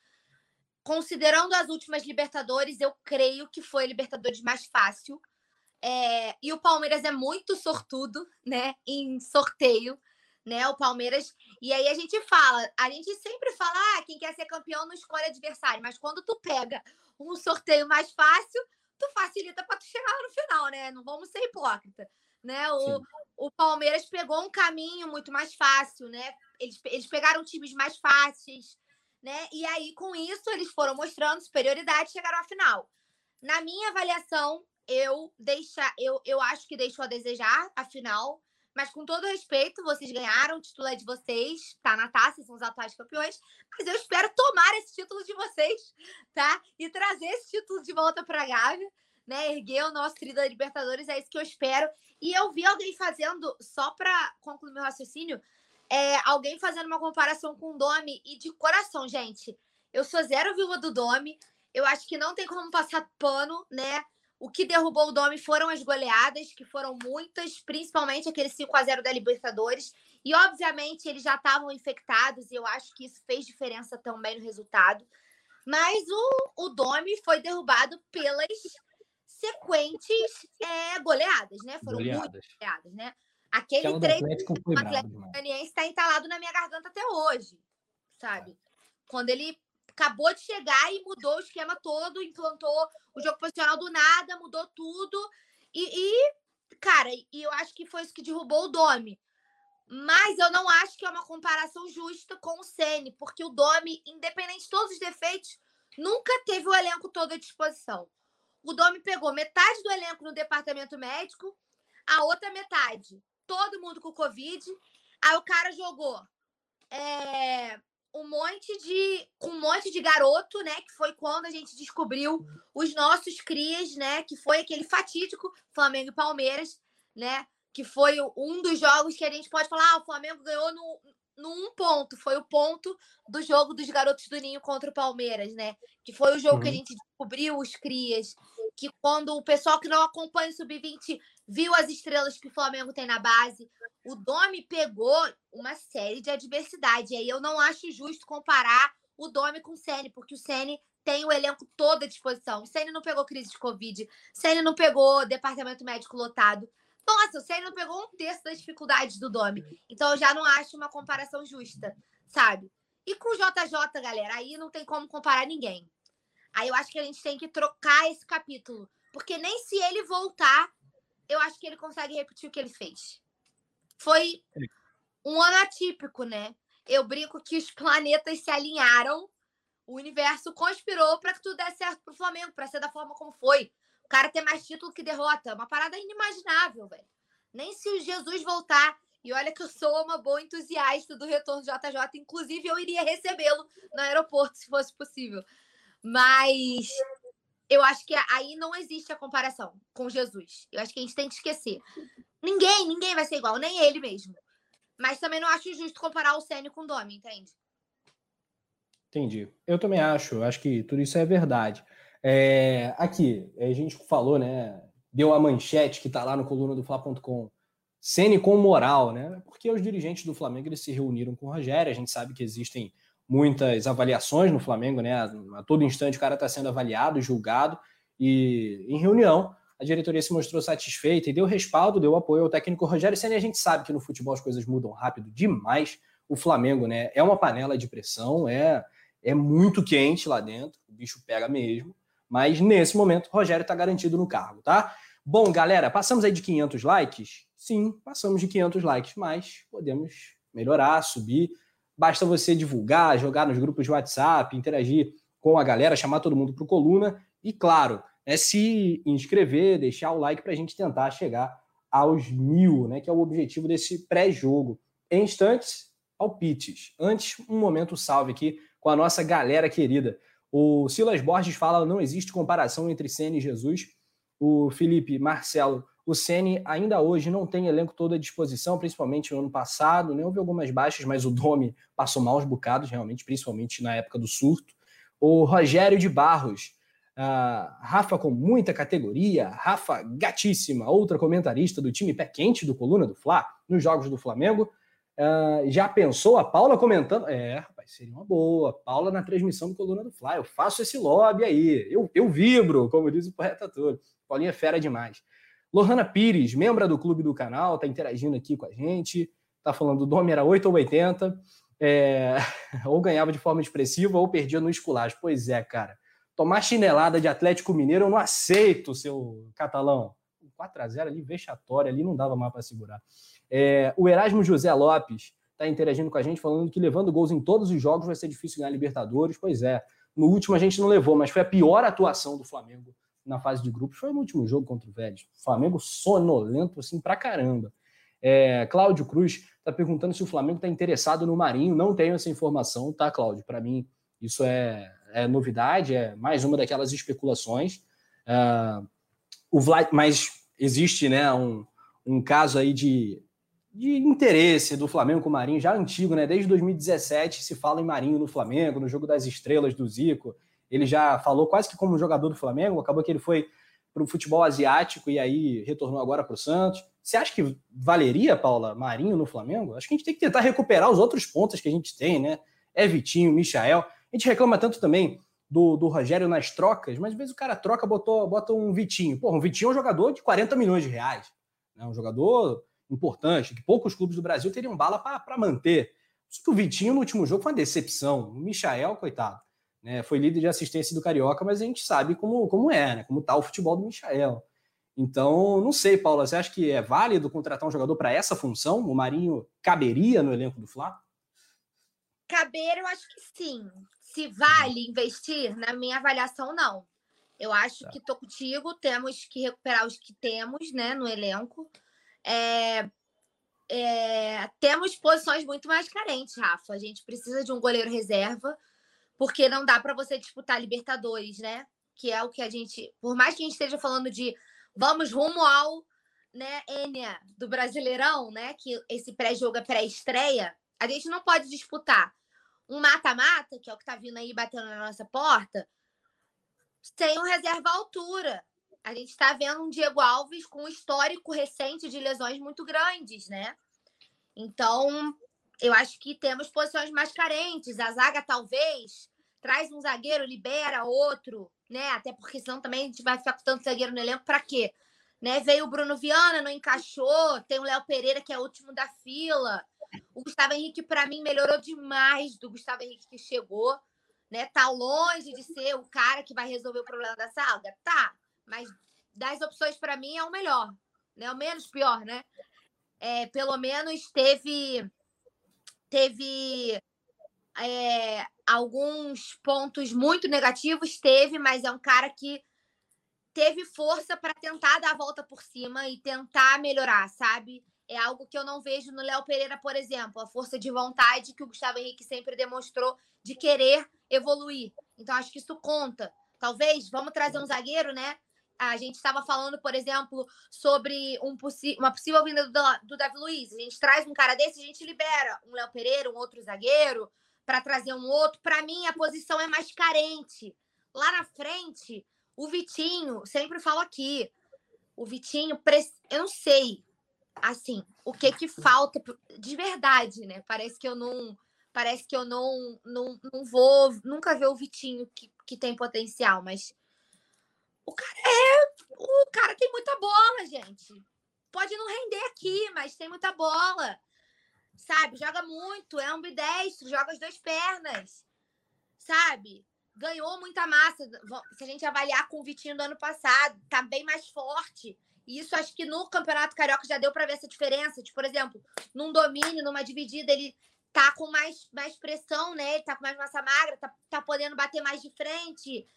Considerando as últimas Libertadores, eu creio que foi a Libertadores mais fácil é, e o Palmeiras é muito sortudo, né? Em sorteio. né? O Palmeiras. E aí a gente fala, a gente sempre fala, ah, quem quer ser campeão não escolhe adversário, mas quando tu pega um sorteio mais fácil, tu facilita para tu chegar no final, né? Não vamos ser hipócrita, né? O, o Palmeiras pegou um caminho muito mais fácil, né? Eles, eles pegaram times mais fáceis, né? E aí com isso eles foram mostrando superioridade e chegaram à final. Na minha avaliação, eu deixa, eu, eu acho que deixou a desejar a final. Mas com todo respeito, vocês ganharam, o título é de vocês, tá na taça, são os atuais campeões. Mas eu espero tomar esse título de vocês, tá? E trazer esse título de volta para a Gávea, né? Erguer o nosso tri da Libertadores, é isso que eu espero. E eu vi alguém fazendo, só para concluir meu raciocínio, é, alguém fazendo uma comparação com o Domi e de coração, gente. Eu sou zero viúva do Domi. Eu acho que não tem como passar pano, né? O que derrubou o Domi foram as goleadas, que foram muitas, principalmente aquele 5 a 0 da Libertadores. E, obviamente, eles já estavam infectados, e eu acho que isso fez diferença também no resultado. Mas o, o Domi foi derrubado pelas sequentes é, goleadas, né? Foram goleadas. muitas goleadas, né? Aquele treino do Atlético Goianiense está entalado na minha garganta até hoje, sabe? Quando ele acabou de chegar e mudou o esquema todo, implantou o jogo posicional do nada, mudou tudo. E, e, cara, e eu acho que foi isso que derrubou o Domi. Mas eu não acho que é uma comparação justa com o Ceni, porque o Domi, independente de todos os defeitos, nunca teve o elenco todo à disposição. O Domi pegou metade do elenco no departamento médico, a outra metade, todo mundo com Covid. Aí o cara jogou é, um monte de com um monte de garoto, né, que foi quando a gente descobriu os nossos crias, né, que foi aquele fatídico Flamengo e Palmeiras, né, que foi um dos jogos que a gente pode falar, ah, o Flamengo ganhou no, no um ponto, foi o ponto do jogo dos garotos do Ninho contra o Palmeiras, né? Que foi o jogo uhum. que a uhum. gente descobriu os crias, que quando o pessoal que não acompanha o sub-20 viu as estrelas que o Flamengo tem na base, o Domi pegou uma série de adversidade. E aí eu não acho justo comparar o Domi com o Ceni, porque o Ceni tem o elenco todo à disposição. O Ceni não pegou crise de Covid, o Ceni não pegou departamento médico lotado. Nossa, o Ceni não pegou um terço das dificuldades do Domi. Então eu já não acho uma comparação justa, sabe? E com o JJ, galera, aí não tem como comparar ninguém. Aí eu acho que a gente tem que trocar esse capítulo. Porque nem se ele voltar, eu acho que ele consegue repetir o que ele fez. Foi um ano atípico, né? Eu brinco que os planetas se alinharam, o universo conspirou para que tudo desse certo para o Flamengo, para ser da forma como foi. O cara ter mais título que derrota. Uma parada inimaginável, velho. Nem se o Jesus voltar. E olha que eu sou uma boa entusiasta do retorno do JJ. Inclusive, eu iria recebê-lo no aeroporto, se fosse possível. Mas eu acho que aí não existe a comparação com Jesus. Eu acho que a gente tem que esquecer. Ninguém, ninguém vai ser igual, nem ele mesmo. Mas também não acho justo comparar o Sênio com o Domi, entende? Entendi. Eu também acho. Acho que tudo isso é verdade. É, aqui, a gente falou, né? Deu a manchete que está lá no coluna do Fla.com. Sene com moral, né? Porque os dirigentes do Flamengo eles se reuniram com o Rogério. A gente sabe que existem muitas avaliações no Flamengo, né? A todo instante o cara está sendo avaliado, julgado, e em reunião a diretoria se mostrou satisfeita e deu respaldo, deu apoio ao técnico Rogério Senna. A gente sabe que no futebol as coisas mudam rápido demais. O Flamengo, né? É uma panela de pressão, é, é muito quente lá dentro, o bicho pega mesmo. Mas nesse momento, Rogério está garantido no cargo, tá? Bom, galera, passamos aí de 500 likes? Sim, passamos de 500 likes, mas podemos melhorar, subir. Basta você divulgar, jogar nos grupos de WhatsApp, interagir com a galera, chamar todo mundo para o Coluna e, claro, é se inscrever, deixar o like para a gente tentar chegar aos mil, né, que é o objetivo desse pré-jogo. Em instantes, palpites. Antes, um momento salve aqui com a nossa galera querida. O Silas Borges fala não existe comparação entre Senna e Jesus. O Felipe Marcelo o Ceni ainda hoje não tem elenco todo à disposição, principalmente no ano passado, né? Houve algumas baixas, mas o Domi passou maus bocados, realmente, principalmente na época do surto. O Rogério de Barros, uh, Rafa com muita categoria, Rafa gatíssima, outra comentarista do time pé quente do Coluna do Fla, nos jogos do Flamengo. Uh, já pensou a Paula comentando? É, rapaz, seria uma boa. Paula na transmissão do Coluna do Fla. Eu faço esse lobby aí. Eu, eu vibro, como diz o poeta todo. Paulinha é fera demais. Lohana Pires, membro do clube do canal, está interagindo aqui com a gente. tá falando o nome era 8 ou 80, é, ou ganhava de forma expressiva ou perdia no esculacho. Pois é, cara. Tomar chinelada de Atlético Mineiro eu não aceito, seu catalão. 4 a 0 ali, vexatório, ali não dava mais para segurar. É, o Erasmo José Lopes está interagindo com a gente, falando que levando gols em todos os jogos vai ser difícil ganhar Libertadores. Pois é, no último a gente não levou, mas foi a pior atuação do Flamengo na fase de grupos. Foi no último jogo contra o Vélez. Flamengo sonolento, assim, pra caramba. É, Cláudio Cruz está perguntando se o Flamengo está interessado no Marinho. Não tenho essa informação, tá, Cláudio? Para mim, isso é, é, novidade, é mais uma daquelas especulações. Uh, o Vlad, mas existe né, um, um caso aí de, de interesse do Flamengo com o Marinho, já antigo, né? Desde 2017 se fala em Marinho no Flamengo, no jogo das estrelas do Zico. Ele já falou quase que como jogador do Flamengo, acabou que ele foi para o futebol asiático e aí retornou agora para o Santos. Você acha que valeria, Paula, Marinho no Flamengo? Acho que a gente tem que tentar recuperar os outros pontos que a gente tem, né? É Vitinho, Michael. A gente reclama tanto também do, do Rogério nas trocas, mas às vezes o cara troca, botou, bota um Vitinho. Pô, um Vitinho é um jogador de 40 milhões de reais. Né? Um jogador importante, que poucos clubes do Brasil teriam bala para manter. O Vitinho no último jogo foi uma decepção. O Michael, coitado, né? foi líder de assistência do Carioca, mas a gente sabe como, como é, né? como está o futebol do Michael. Então, não sei, Paula, você acha que é válido contratar um jogador para essa função? O Marinho caberia no elenco do Fla? Caber, eu acho que sim se vale investir, na minha avaliação, não. Eu acho tá. que estou contigo, temos que recuperar os que temos né, no elenco. É, é, temos posições muito mais carentes, Rafa. A gente precisa de um goleiro reserva, porque não dá para você disputar Libertadores, né? Que é o que a gente. Por mais que a gente esteja falando de vamos rumo ao né, Enia do Brasileirão, né? Que esse pré-jogo é pré-estreia, a gente não pode disputar um mata-mata, que é o que está vindo aí batendo na nossa porta, sem um reserva altura. A gente está vendo um Diego Alves com um histórico recente de lesões muito grandes, né? Então, eu acho que temos posições mais carentes. A zaga, talvez, traz um zagueiro, libera outro, né? Até porque senão também a gente vai ficar com tanto zagueiro no elenco para quê? Né? Veio o Bruno Viana, não encaixou. Tem o Léo Pereira, que é o último da fila. O Gustavo Henrique, para mim, melhorou demais do Gustavo Henrique que chegou. Né? Tá longe de ser o cara que vai resolver o problema da saga? Tá, mas das opções, para mim, é o melhor. Né? O menos pior, né? É, pelo menos teve, teve é, alguns pontos muito negativos, teve, mas é um cara que teve força para tentar dar a volta por cima e tentar melhorar, sabe? É algo que eu não vejo no Léo Pereira, por exemplo, a força de vontade que o Gustavo Henrique sempre demonstrou de querer evoluir. Então, acho que isso conta. Talvez, vamos trazer um zagueiro, né? A gente estava falando, por exemplo, sobre um uma possível vinda do, do Davi Luiz. A gente traz um cara desse, a gente libera um Léo Pereira, um outro zagueiro, para trazer um outro. Para mim, a posição é mais carente. Lá na frente, o Vitinho, sempre falo aqui, o Vitinho, eu não sei, assim, o que que falta de verdade, né? Parece que eu não parece que eu não não, não vou nunca ver o Vitinho que, que tem potencial, mas o cara é o cara tem muita bola, gente. Pode não render aqui, mas tem muita bola. Sabe? Joga muito, é ambidestro, joga as duas pernas. Sabe? Ganhou muita massa. Se a gente avaliar com o Vitinho do ano passado, tá bem mais forte. E isso acho que no Campeonato Carioca já deu para ver essa diferença. Tipo, por exemplo, num domínio, numa dividida, ele tá com mais, mais pressão, né? Ele tá com mais massa magra, tá, tá podendo bater mais de frente.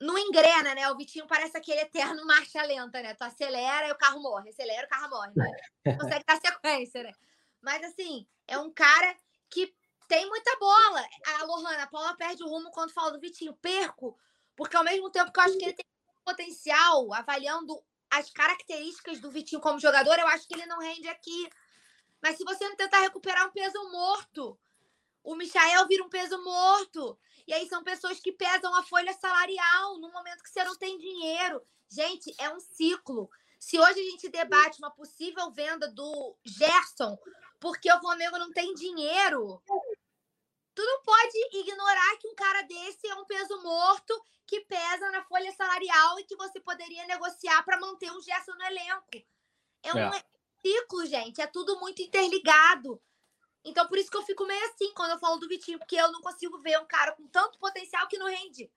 Não engrena, né? O Vitinho parece aquele eterno marcha lenta, né? Tu acelera e o carro morre, acelera, o carro morre. Né? Consegue dar sequência, né? Mas assim, é um cara que tem muita bola. A Lohana, a Paula perde o rumo quando fala do Vitinho. Perco, porque ao mesmo tempo que eu acho que ele tem potencial, avaliando as características do Vitinho como jogador, eu acho que ele não rende aqui. Mas se você não tentar recuperar um peso morto, o Michael vira um peso morto. E aí são pessoas que pesam a folha salarial no momento que você não tem dinheiro. Gente, é um ciclo. Se hoje a gente debate uma possível venda do Gerson porque o Flamengo não tem dinheiro, tu não pode ignorar que um cara desse é um peso morto que pesa na folha salarial e que você poderia negociar para manter o Gerson no elenco. É um é. ciclo, gente. É tudo muito interligado. Então, por isso que eu fico meio assim quando eu falo do Vitinho, porque eu não consigo ver um cara com tanto potencial que não rende.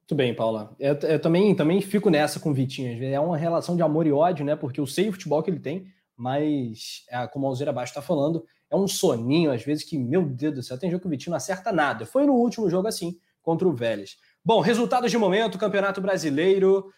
Muito bem, Paula. Eu, eu, também, também fico nessa com o Vitinho. É uma relação de amor e ódio, né? Porque eu sei o futebol que ele tem, mas, é, como a Alzeira Baixo está falando, é um soninho, às vezes, que, meu Deus do céu, tem jogo que o Vitinho não acerta nada. Foi no último jogo assim, contra o Vélez. Bom, resultados de momento: Campeonato Brasileiro.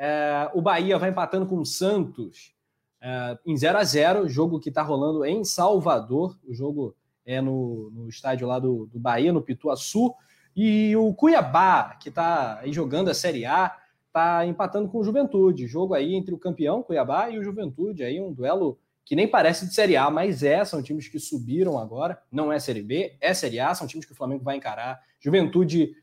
É, o Bahia vai empatando com o Santos é, em 0 a 0 jogo que está rolando em Salvador. O jogo é no, no estádio lá do, do Bahia, no Pituaçu. E o Cuiabá, que está jogando a Série A, está empatando com o Juventude. Jogo aí entre o campeão Cuiabá e o Juventude, aí um duelo que nem parece de Série A, mas é, são times que subiram agora, não é Série B, é Série A, são times que o Flamengo vai encarar. Juventude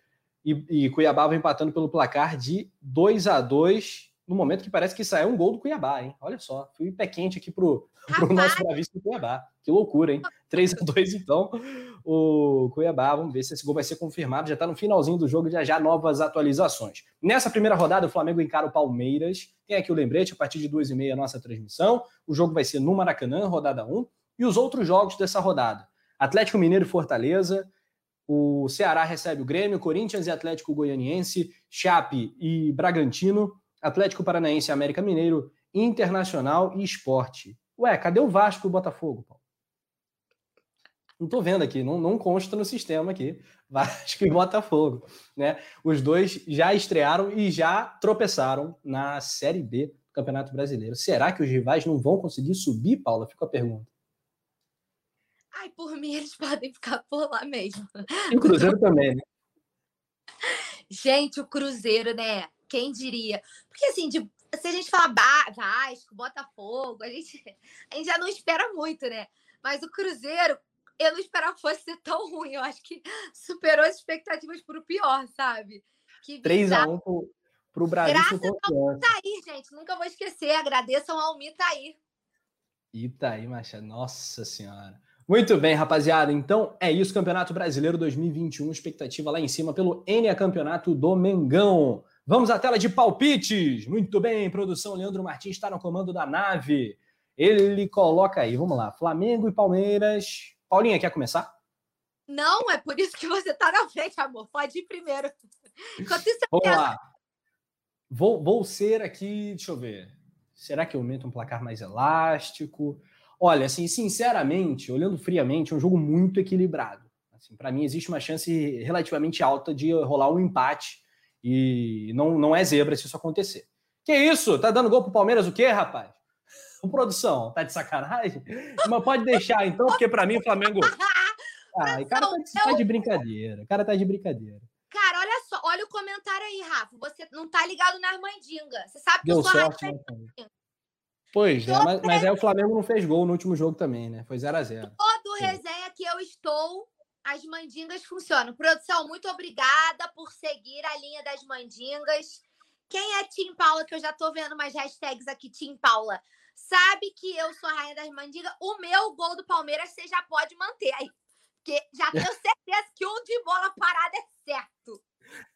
e, e Cuiabá vão empatando pelo placar de 2 a 2 no momento que parece que saiu um gol do Cuiabá, hein? Olha só, fui pé quente aqui pro, pro nosso bravista do Cuiabá. Que loucura, hein? 3 a 2 então, o Cuiabá, vamos ver se esse gol vai ser confirmado. Já está no finalzinho do jogo, já já novas atualizações. Nessa primeira rodada, o Flamengo encara o Palmeiras. Tem aqui o lembrete, a partir de 2 e meia a nossa transmissão. O jogo vai ser no Maracanã, rodada 1. E os outros jogos dessa rodada. Atlético Mineiro e Fortaleza, o Ceará recebe o Grêmio, Corinthians e Atlético Goianiense, Chape e Bragantino, Atlético Paranaense, América Mineiro, Internacional e Esporte. Ué, cadê o Vasco e o Botafogo, Paulo? Não tô vendo aqui, não, não consta no sistema aqui. Vasco e Botafogo, né? Os dois já estrearam e já tropeçaram na Série B do Campeonato Brasileiro. Será que os rivais não vão conseguir subir, Paula? Fica a pergunta. Ai, por mim, eles podem ficar por lá mesmo. E o Cruzeiro também, né? Gente, o Cruzeiro, né? Quem diria? Porque assim, de, se a gente falar Vasco, Botafogo, a gente, a gente já não espera muito, né? Mas o Cruzeiro, eu não esperava que fosse ser tão ruim. Eu acho que superou as expectativas para o pior, sabe? 3x1 pro, pro Brasil. Graças ao Itaí, gente. Nunca vou esquecer. Agradeçam ao Itaí. Itaí, Machado. Nossa Senhora. Muito bem, rapaziada. Então é isso, Campeonato Brasileiro 2021. Expectativa lá em cima pelo N Campeonato do Mengão. Vamos à tela de palpites. Muito bem, produção. Leandro Martins está no comando da nave. Ele coloca aí, vamos lá. Flamengo e Palmeiras. Paulinha, quer começar? Não, é por isso que você está na frente, amor. Pode ir primeiro. Enquanto isso, vamos lá. Vou, vou ser aqui, deixa eu ver. Será que eu meto um placar mais elástico? Olha, assim, sinceramente, olhando friamente, é um jogo muito equilibrado. Assim, para mim existe uma chance relativamente alta de rolar um empate e não, não é zebra se isso acontecer. Que isso? Tá dando gol pro Palmeiras o quê, rapaz? O produção, tá de sacanagem? Mas pode deixar então, porque para mim o Flamengo Ah, o cara tá de, tá de brincadeira. O cara tá de brincadeira. Cara, olha só, olha o comentário aí, Rafa. Você não tá ligado na mandinga. Você sabe que Deu eu sou sorte, né, Pois, é, mas, mas aí o Flamengo não fez gol no último jogo também, né? Foi 0 a 0 Todo resenha que eu estou, as mandingas funcionam. Produção, muito obrigada por seguir a linha das mandingas. Quem é Tim Paula, que eu já tô vendo umas hashtags aqui, Tim Paula, sabe que eu sou a rainha das mandingas. O meu gol do Palmeiras você já pode manter aí. Porque já tenho certeza que um de bola parada é certo.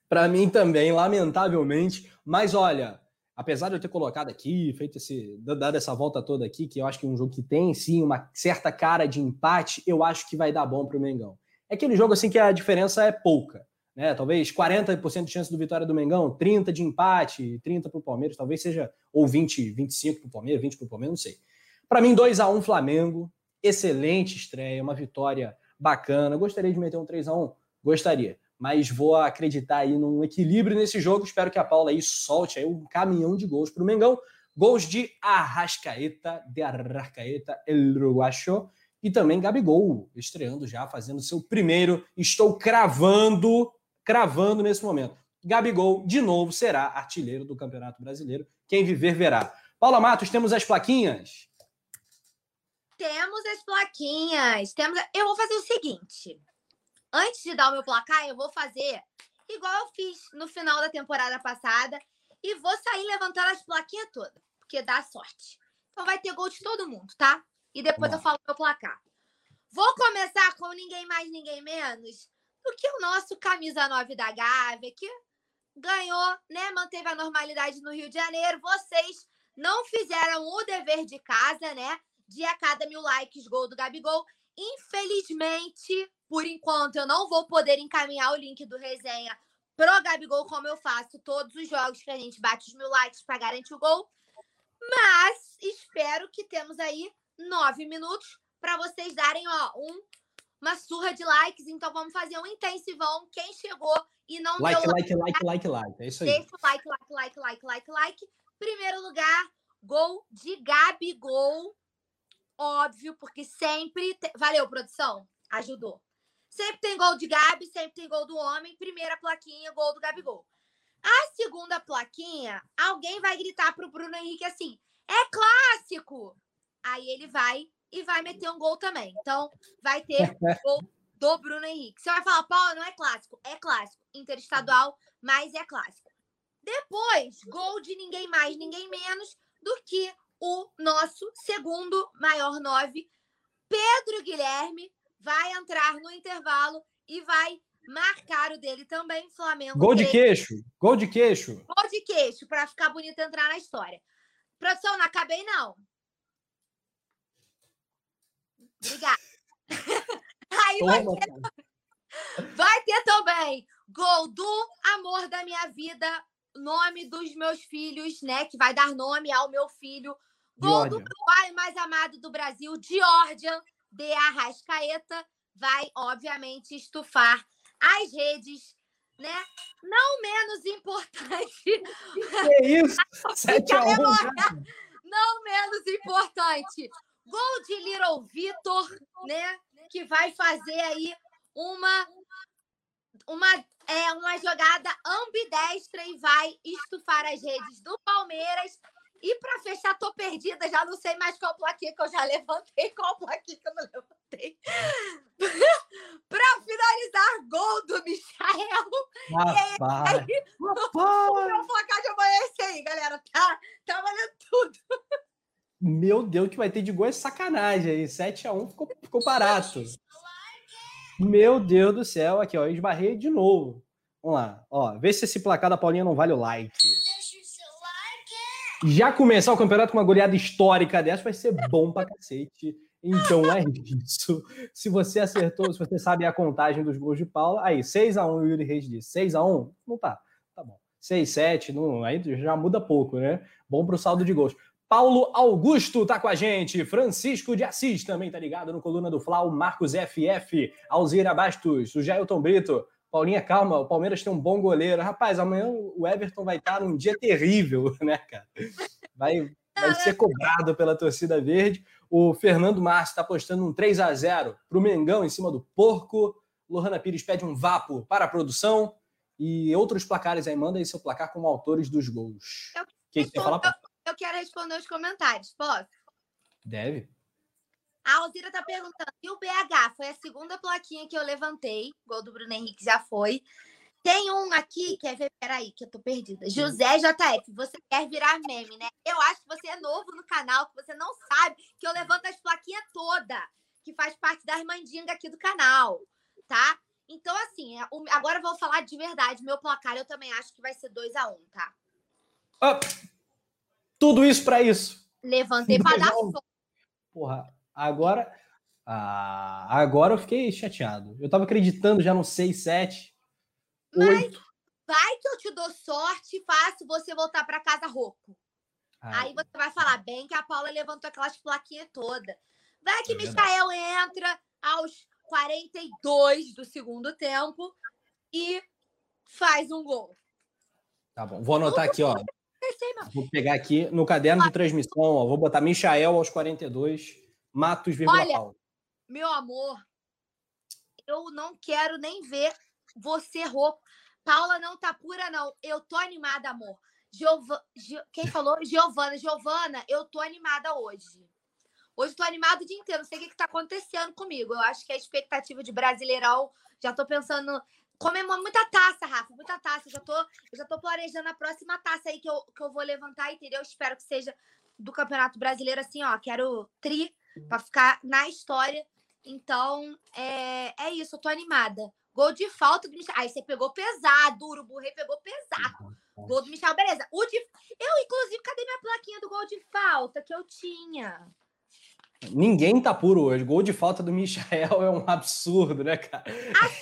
Para mim também, lamentavelmente. Mas olha, apesar de eu ter colocado aqui, feito esse, dado essa volta toda aqui, que eu acho que é um jogo que tem sim uma certa cara de empate, eu acho que vai dar bom para o Mengão. É aquele jogo assim que a diferença é pouca, né? Talvez 40% de chance do vitória do Mengão, 30 de empate, 30 para o Palmeiras, talvez seja ou 20, 25 para o Palmeiras, 20 para o Palmeiras, não sei. Para mim 2 a 1 Flamengo, excelente estreia, uma vitória bacana. Gostaria de meter um 3 a 1, gostaria mas vou acreditar aí num equilíbrio nesse jogo. Espero que a Paula aí solte aí um caminhão de gols para o Mengão. Gols de Arrascaeta, de Arrascaeta, El e também Gabigol, estreando já, fazendo seu primeiro. Estou cravando, cravando nesse momento. Gabigol, de novo, será artilheiro do Campeonato Brasileiro. Quem viver, verá. Paula Matos, temos as plaquinhas? Temos as plaquinhas. Temos... Eu vou fazer o seguinte antes de dar o meu placar, eu vou fazer igual eu fiz no final da temporada passada e vou sair levantando as plaquinhas todas, porque dá sorte. Então vai ter gol de todo mundo, tá? E depois eu falo meu placar. Vou começar com ninguém mais, ninguém menos do que o nosso camisa 9 da Gávea, que ganhou, né? Manteve a normalidade no Rio de Janeiro. Vocês não fizeram o dever de casa, né? De a cada mil likes, gol do Gabigol. Infelizmente, por enquanto, eu não vou poder encaminhar o link do resenha pro Gabigol, como eu faço todos os jogos que a gente bate os mil likes para garantir o gol. Mas espero que temos aí nove minutos para vocês darem ó, um, uma surra de likes. Então vamos fazer um intensivão. Quem chegou e não like, deu like, like, like, like. É isso aí. Deixa o like, like, like, like, like, like. Primeiro lugar, gol de Gabigol. Óbvio, porque sempre. Te... Valeu, produção. Ajudou. Sempre tem gol de Gabi, sempre tem gol do homem. Primeira plaquinha, gol do Gabigol. A segunda plaquinha, alguém vai gritar pro Bruno Henrique assim: é clássico! Aí ele vai e vai meter um gol também. Então, vai ter gol do Bruno Henrique. Você vai falar, Paulo, não é clássico. É clássico. Interestadual, mas é clássico. Depois, gol de ninguém mais, ninguém menos do que o nosso segundo maior nove, Pedro Guilherme, vai entrar no intervalo e vai marcar o dele também, Flamengo. Gol de queixo, gol de queixo. Gol de queixo, para ficar bonito entrar na história. Produção, não acabei, não. Obrigada. Aí vai ter, vai ter também gol do amor da minha vida, nome dos meus filhos, né? Que vai dar nome ao meu filho. Gol do pai mais amado do Brasil, Georgian de Arrascaeta. Vai, obviamente, estufar as redes, né? Não menos importante. Que isso? 7 a 1. Não menos importante. Gol de Little Vitor, né? Que vai fazer aí uma uma é uma jogada ambidestra e vai estufar as redes do Palmeiras. E para fechar, tô perdida, já não sei mais qual plaquinha que eu já levantei, qual plaquinha que eu não levantei. para finalizar, gol do Michael. Rapaz, aí, rapaz. O meu placar de amanhã é esse aí, galera. Tá, tá valendo tudo. Meu Deus, que vai ter de gol é sacanagem aí. 7x1 ficou, ficou barato. Meu Deus do céu, aqui, ó, esbarrei de novo. Vamos lá, ó, vê se esse placar da Paulinha não vale o like. Já começar o campeonato com uma goleada histórica dessa vai ser bom pra cacete. Então é isso. Se você acertou, se você sabe a contagem dos gols de Paula, aí 6x1 o Yuri Reis disse. 6x1? Não tá. Tá bom. 6, 7, não, aí já muda pouco, né? Bom pro saldo de gols. Paulo Augusto tá com a gente, Francisco de Assis também tá ligado no Coluna do Flau, Marcos FF, Alzira Bastos, o Jailton Brito, Paulinha, calma, o Palmeiras tem um bom goleiro. Rapaz, amanhã o Everton vai estar num dia terrível, né, cara? Vai, vai ser cobrado pela torcida verde. O Fernando Márcio está postando um 3 a 0 para o Mengão em cima do Porco. Lohana Pires pede um vapo para a produção. E outros placares aí, manda aí seu placar como autores dos gols. O que, que você fala? Eu quero responder os comentários, posso? Deve. A Alzira tá perguntando, e o BH? Foi a segunda plaquinha que eu levantei. Gol do Bruno Henrique já foi. Tem um aqui, quer ver? Peraí, que eu tô perdida. José JF, você quer virar meme, né? Eu acho que você é novo no canal, que você não sabe que eu levanto as plaquinhas toda, que faz parte da mandinga aqui do canal, tá? Então, assim, é, agora eu vou falar de verdade. Meu placar eu também acho que vai ser 2 a 1 um, tá? Ah, tudo isso para isso. Levantei para dar soco. Porra, agora. Ah, agora eu fiquei chateado. Eu tava acreditando já no 6, 7, 8. vai que eu te dou sorte e faço você voltar para casa rouco. Ah, Aí você vai falar bem que a Paula levantou aquelas plaquinhas todas. Vai que é Michael entra aos 42 do segundo tempo e faz um gol. Tá bom. Vou anotar aqui, ó. Vou pegar aqui no caderno de transmissão, ó, vou botar Michael aos 42, Matos, Olha, Paulo. Meu amor, eu não quero nem ver você rouco. Paula não tá pura, não. Eu tô animada, amor. Giova... Quem falou? Giovana. Giovana, eu tô animada hoje. Hoje tô animada o dia inteiro. Não sei o que, que tá acontecendo comigo. Eu acho que a expectativa de Brasileirão. Já tô pensando comemora muita taça, Rafa, muita taça. Eu já tô, eu já tô planejando a próxima taça aí que eu, que eu vou levantar, entendeu? Espero que seja do Campeonato Brasileiro, assim, ó. Quero tri para ficar na história. Então, é, é isso, eu tô animada. Gol de falta do Aí você pegou pesado, o Urubu Rei pegou pesado. Gol do Michel, beleza. O de... Eu, inclusive, cadê minha plaquinha do gol de falta que eu tinha? Ninguém tá puro hoje. Gol de falta do Michael é um absurdo, né, cara?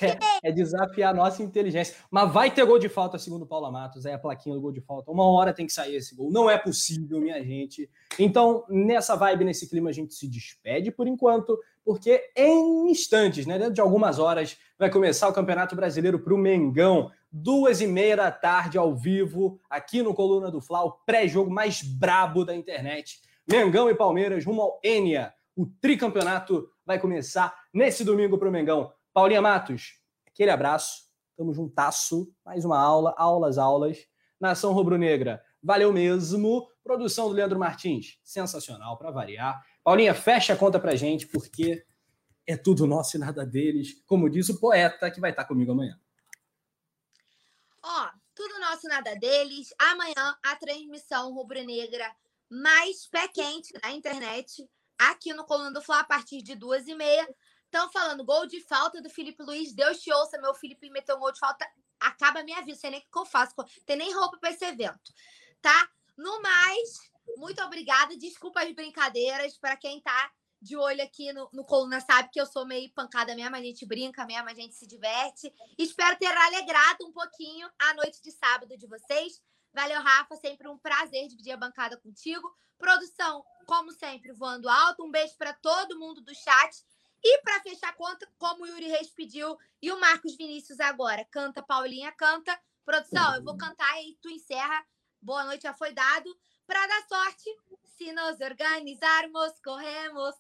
É, é, desafiar a nossa inteligência. Mas vai ter gol de falta, segundo Paula Matos. É a plaquinha do gol de falta. Uma hora tem que sair esse gol. Não é possível, minha gente. Então, nessa vibe, nesse clima, a gente se despede por enquanto, porque em instantes, né, dentro de algumas horas, vai começar o Campeonato Brasileiro para o Mengão. Duas e meia da tarde, ao vivo, aqui no Coluna do Fla, o pré-jogo mais brabo da internet. Mengão e Palmeiras rumo ao Enia. O tricampeonato vai começar nesse domingo para o Mengão. Paulinha Matos, aquele abraço. Tamo juntasso. Mais uma aula, aulas, aulas. Nação Rubro-Negra, valeu mesmo. Produção do Leandro Martins, sensacional para variar. Paulinha, fecha a conta pra gente, porque é tudo nosso e nada deles. Como diz o poeta que vai estar comigo amanhã. Ó, tudo nosso, nada deles. Amanhã a transmissão rubro-negra mais pé quente na internet, aqui no Coluna do Fla, a partir de duas e meia. Estão falando gol de falta do Felipe Luiz. Deus te ouça, meu Felipe meteu um gol de falta. Acaba a minha vida, sei nem o que eu faço. Tem nem roupa para esse evento, tá? No mais, muito obrigada. Desculpa as brincadeiras para quem tá de olho aqui no, no Coluna sabe que eu sou meio pancada mesmo, a gente brinca mesmo, a gente se diverte. Espero ter alegrado um pouquinho a noite de sábado de vocês. Valeu, Rafa. Sempre um prazer dividir a bancada contigo. Produção, como sempre, voando alto. Um beijo para todo mundo do chat. E para fechar conta, como o Yuri Reis pediu e o Marcos Vinícius agora, canta, Paulinha, canta. Produção, eu vou cantar e tu encerra. Boa noite, já foi dado. Para dar sorte, se nos organizarmos, corremos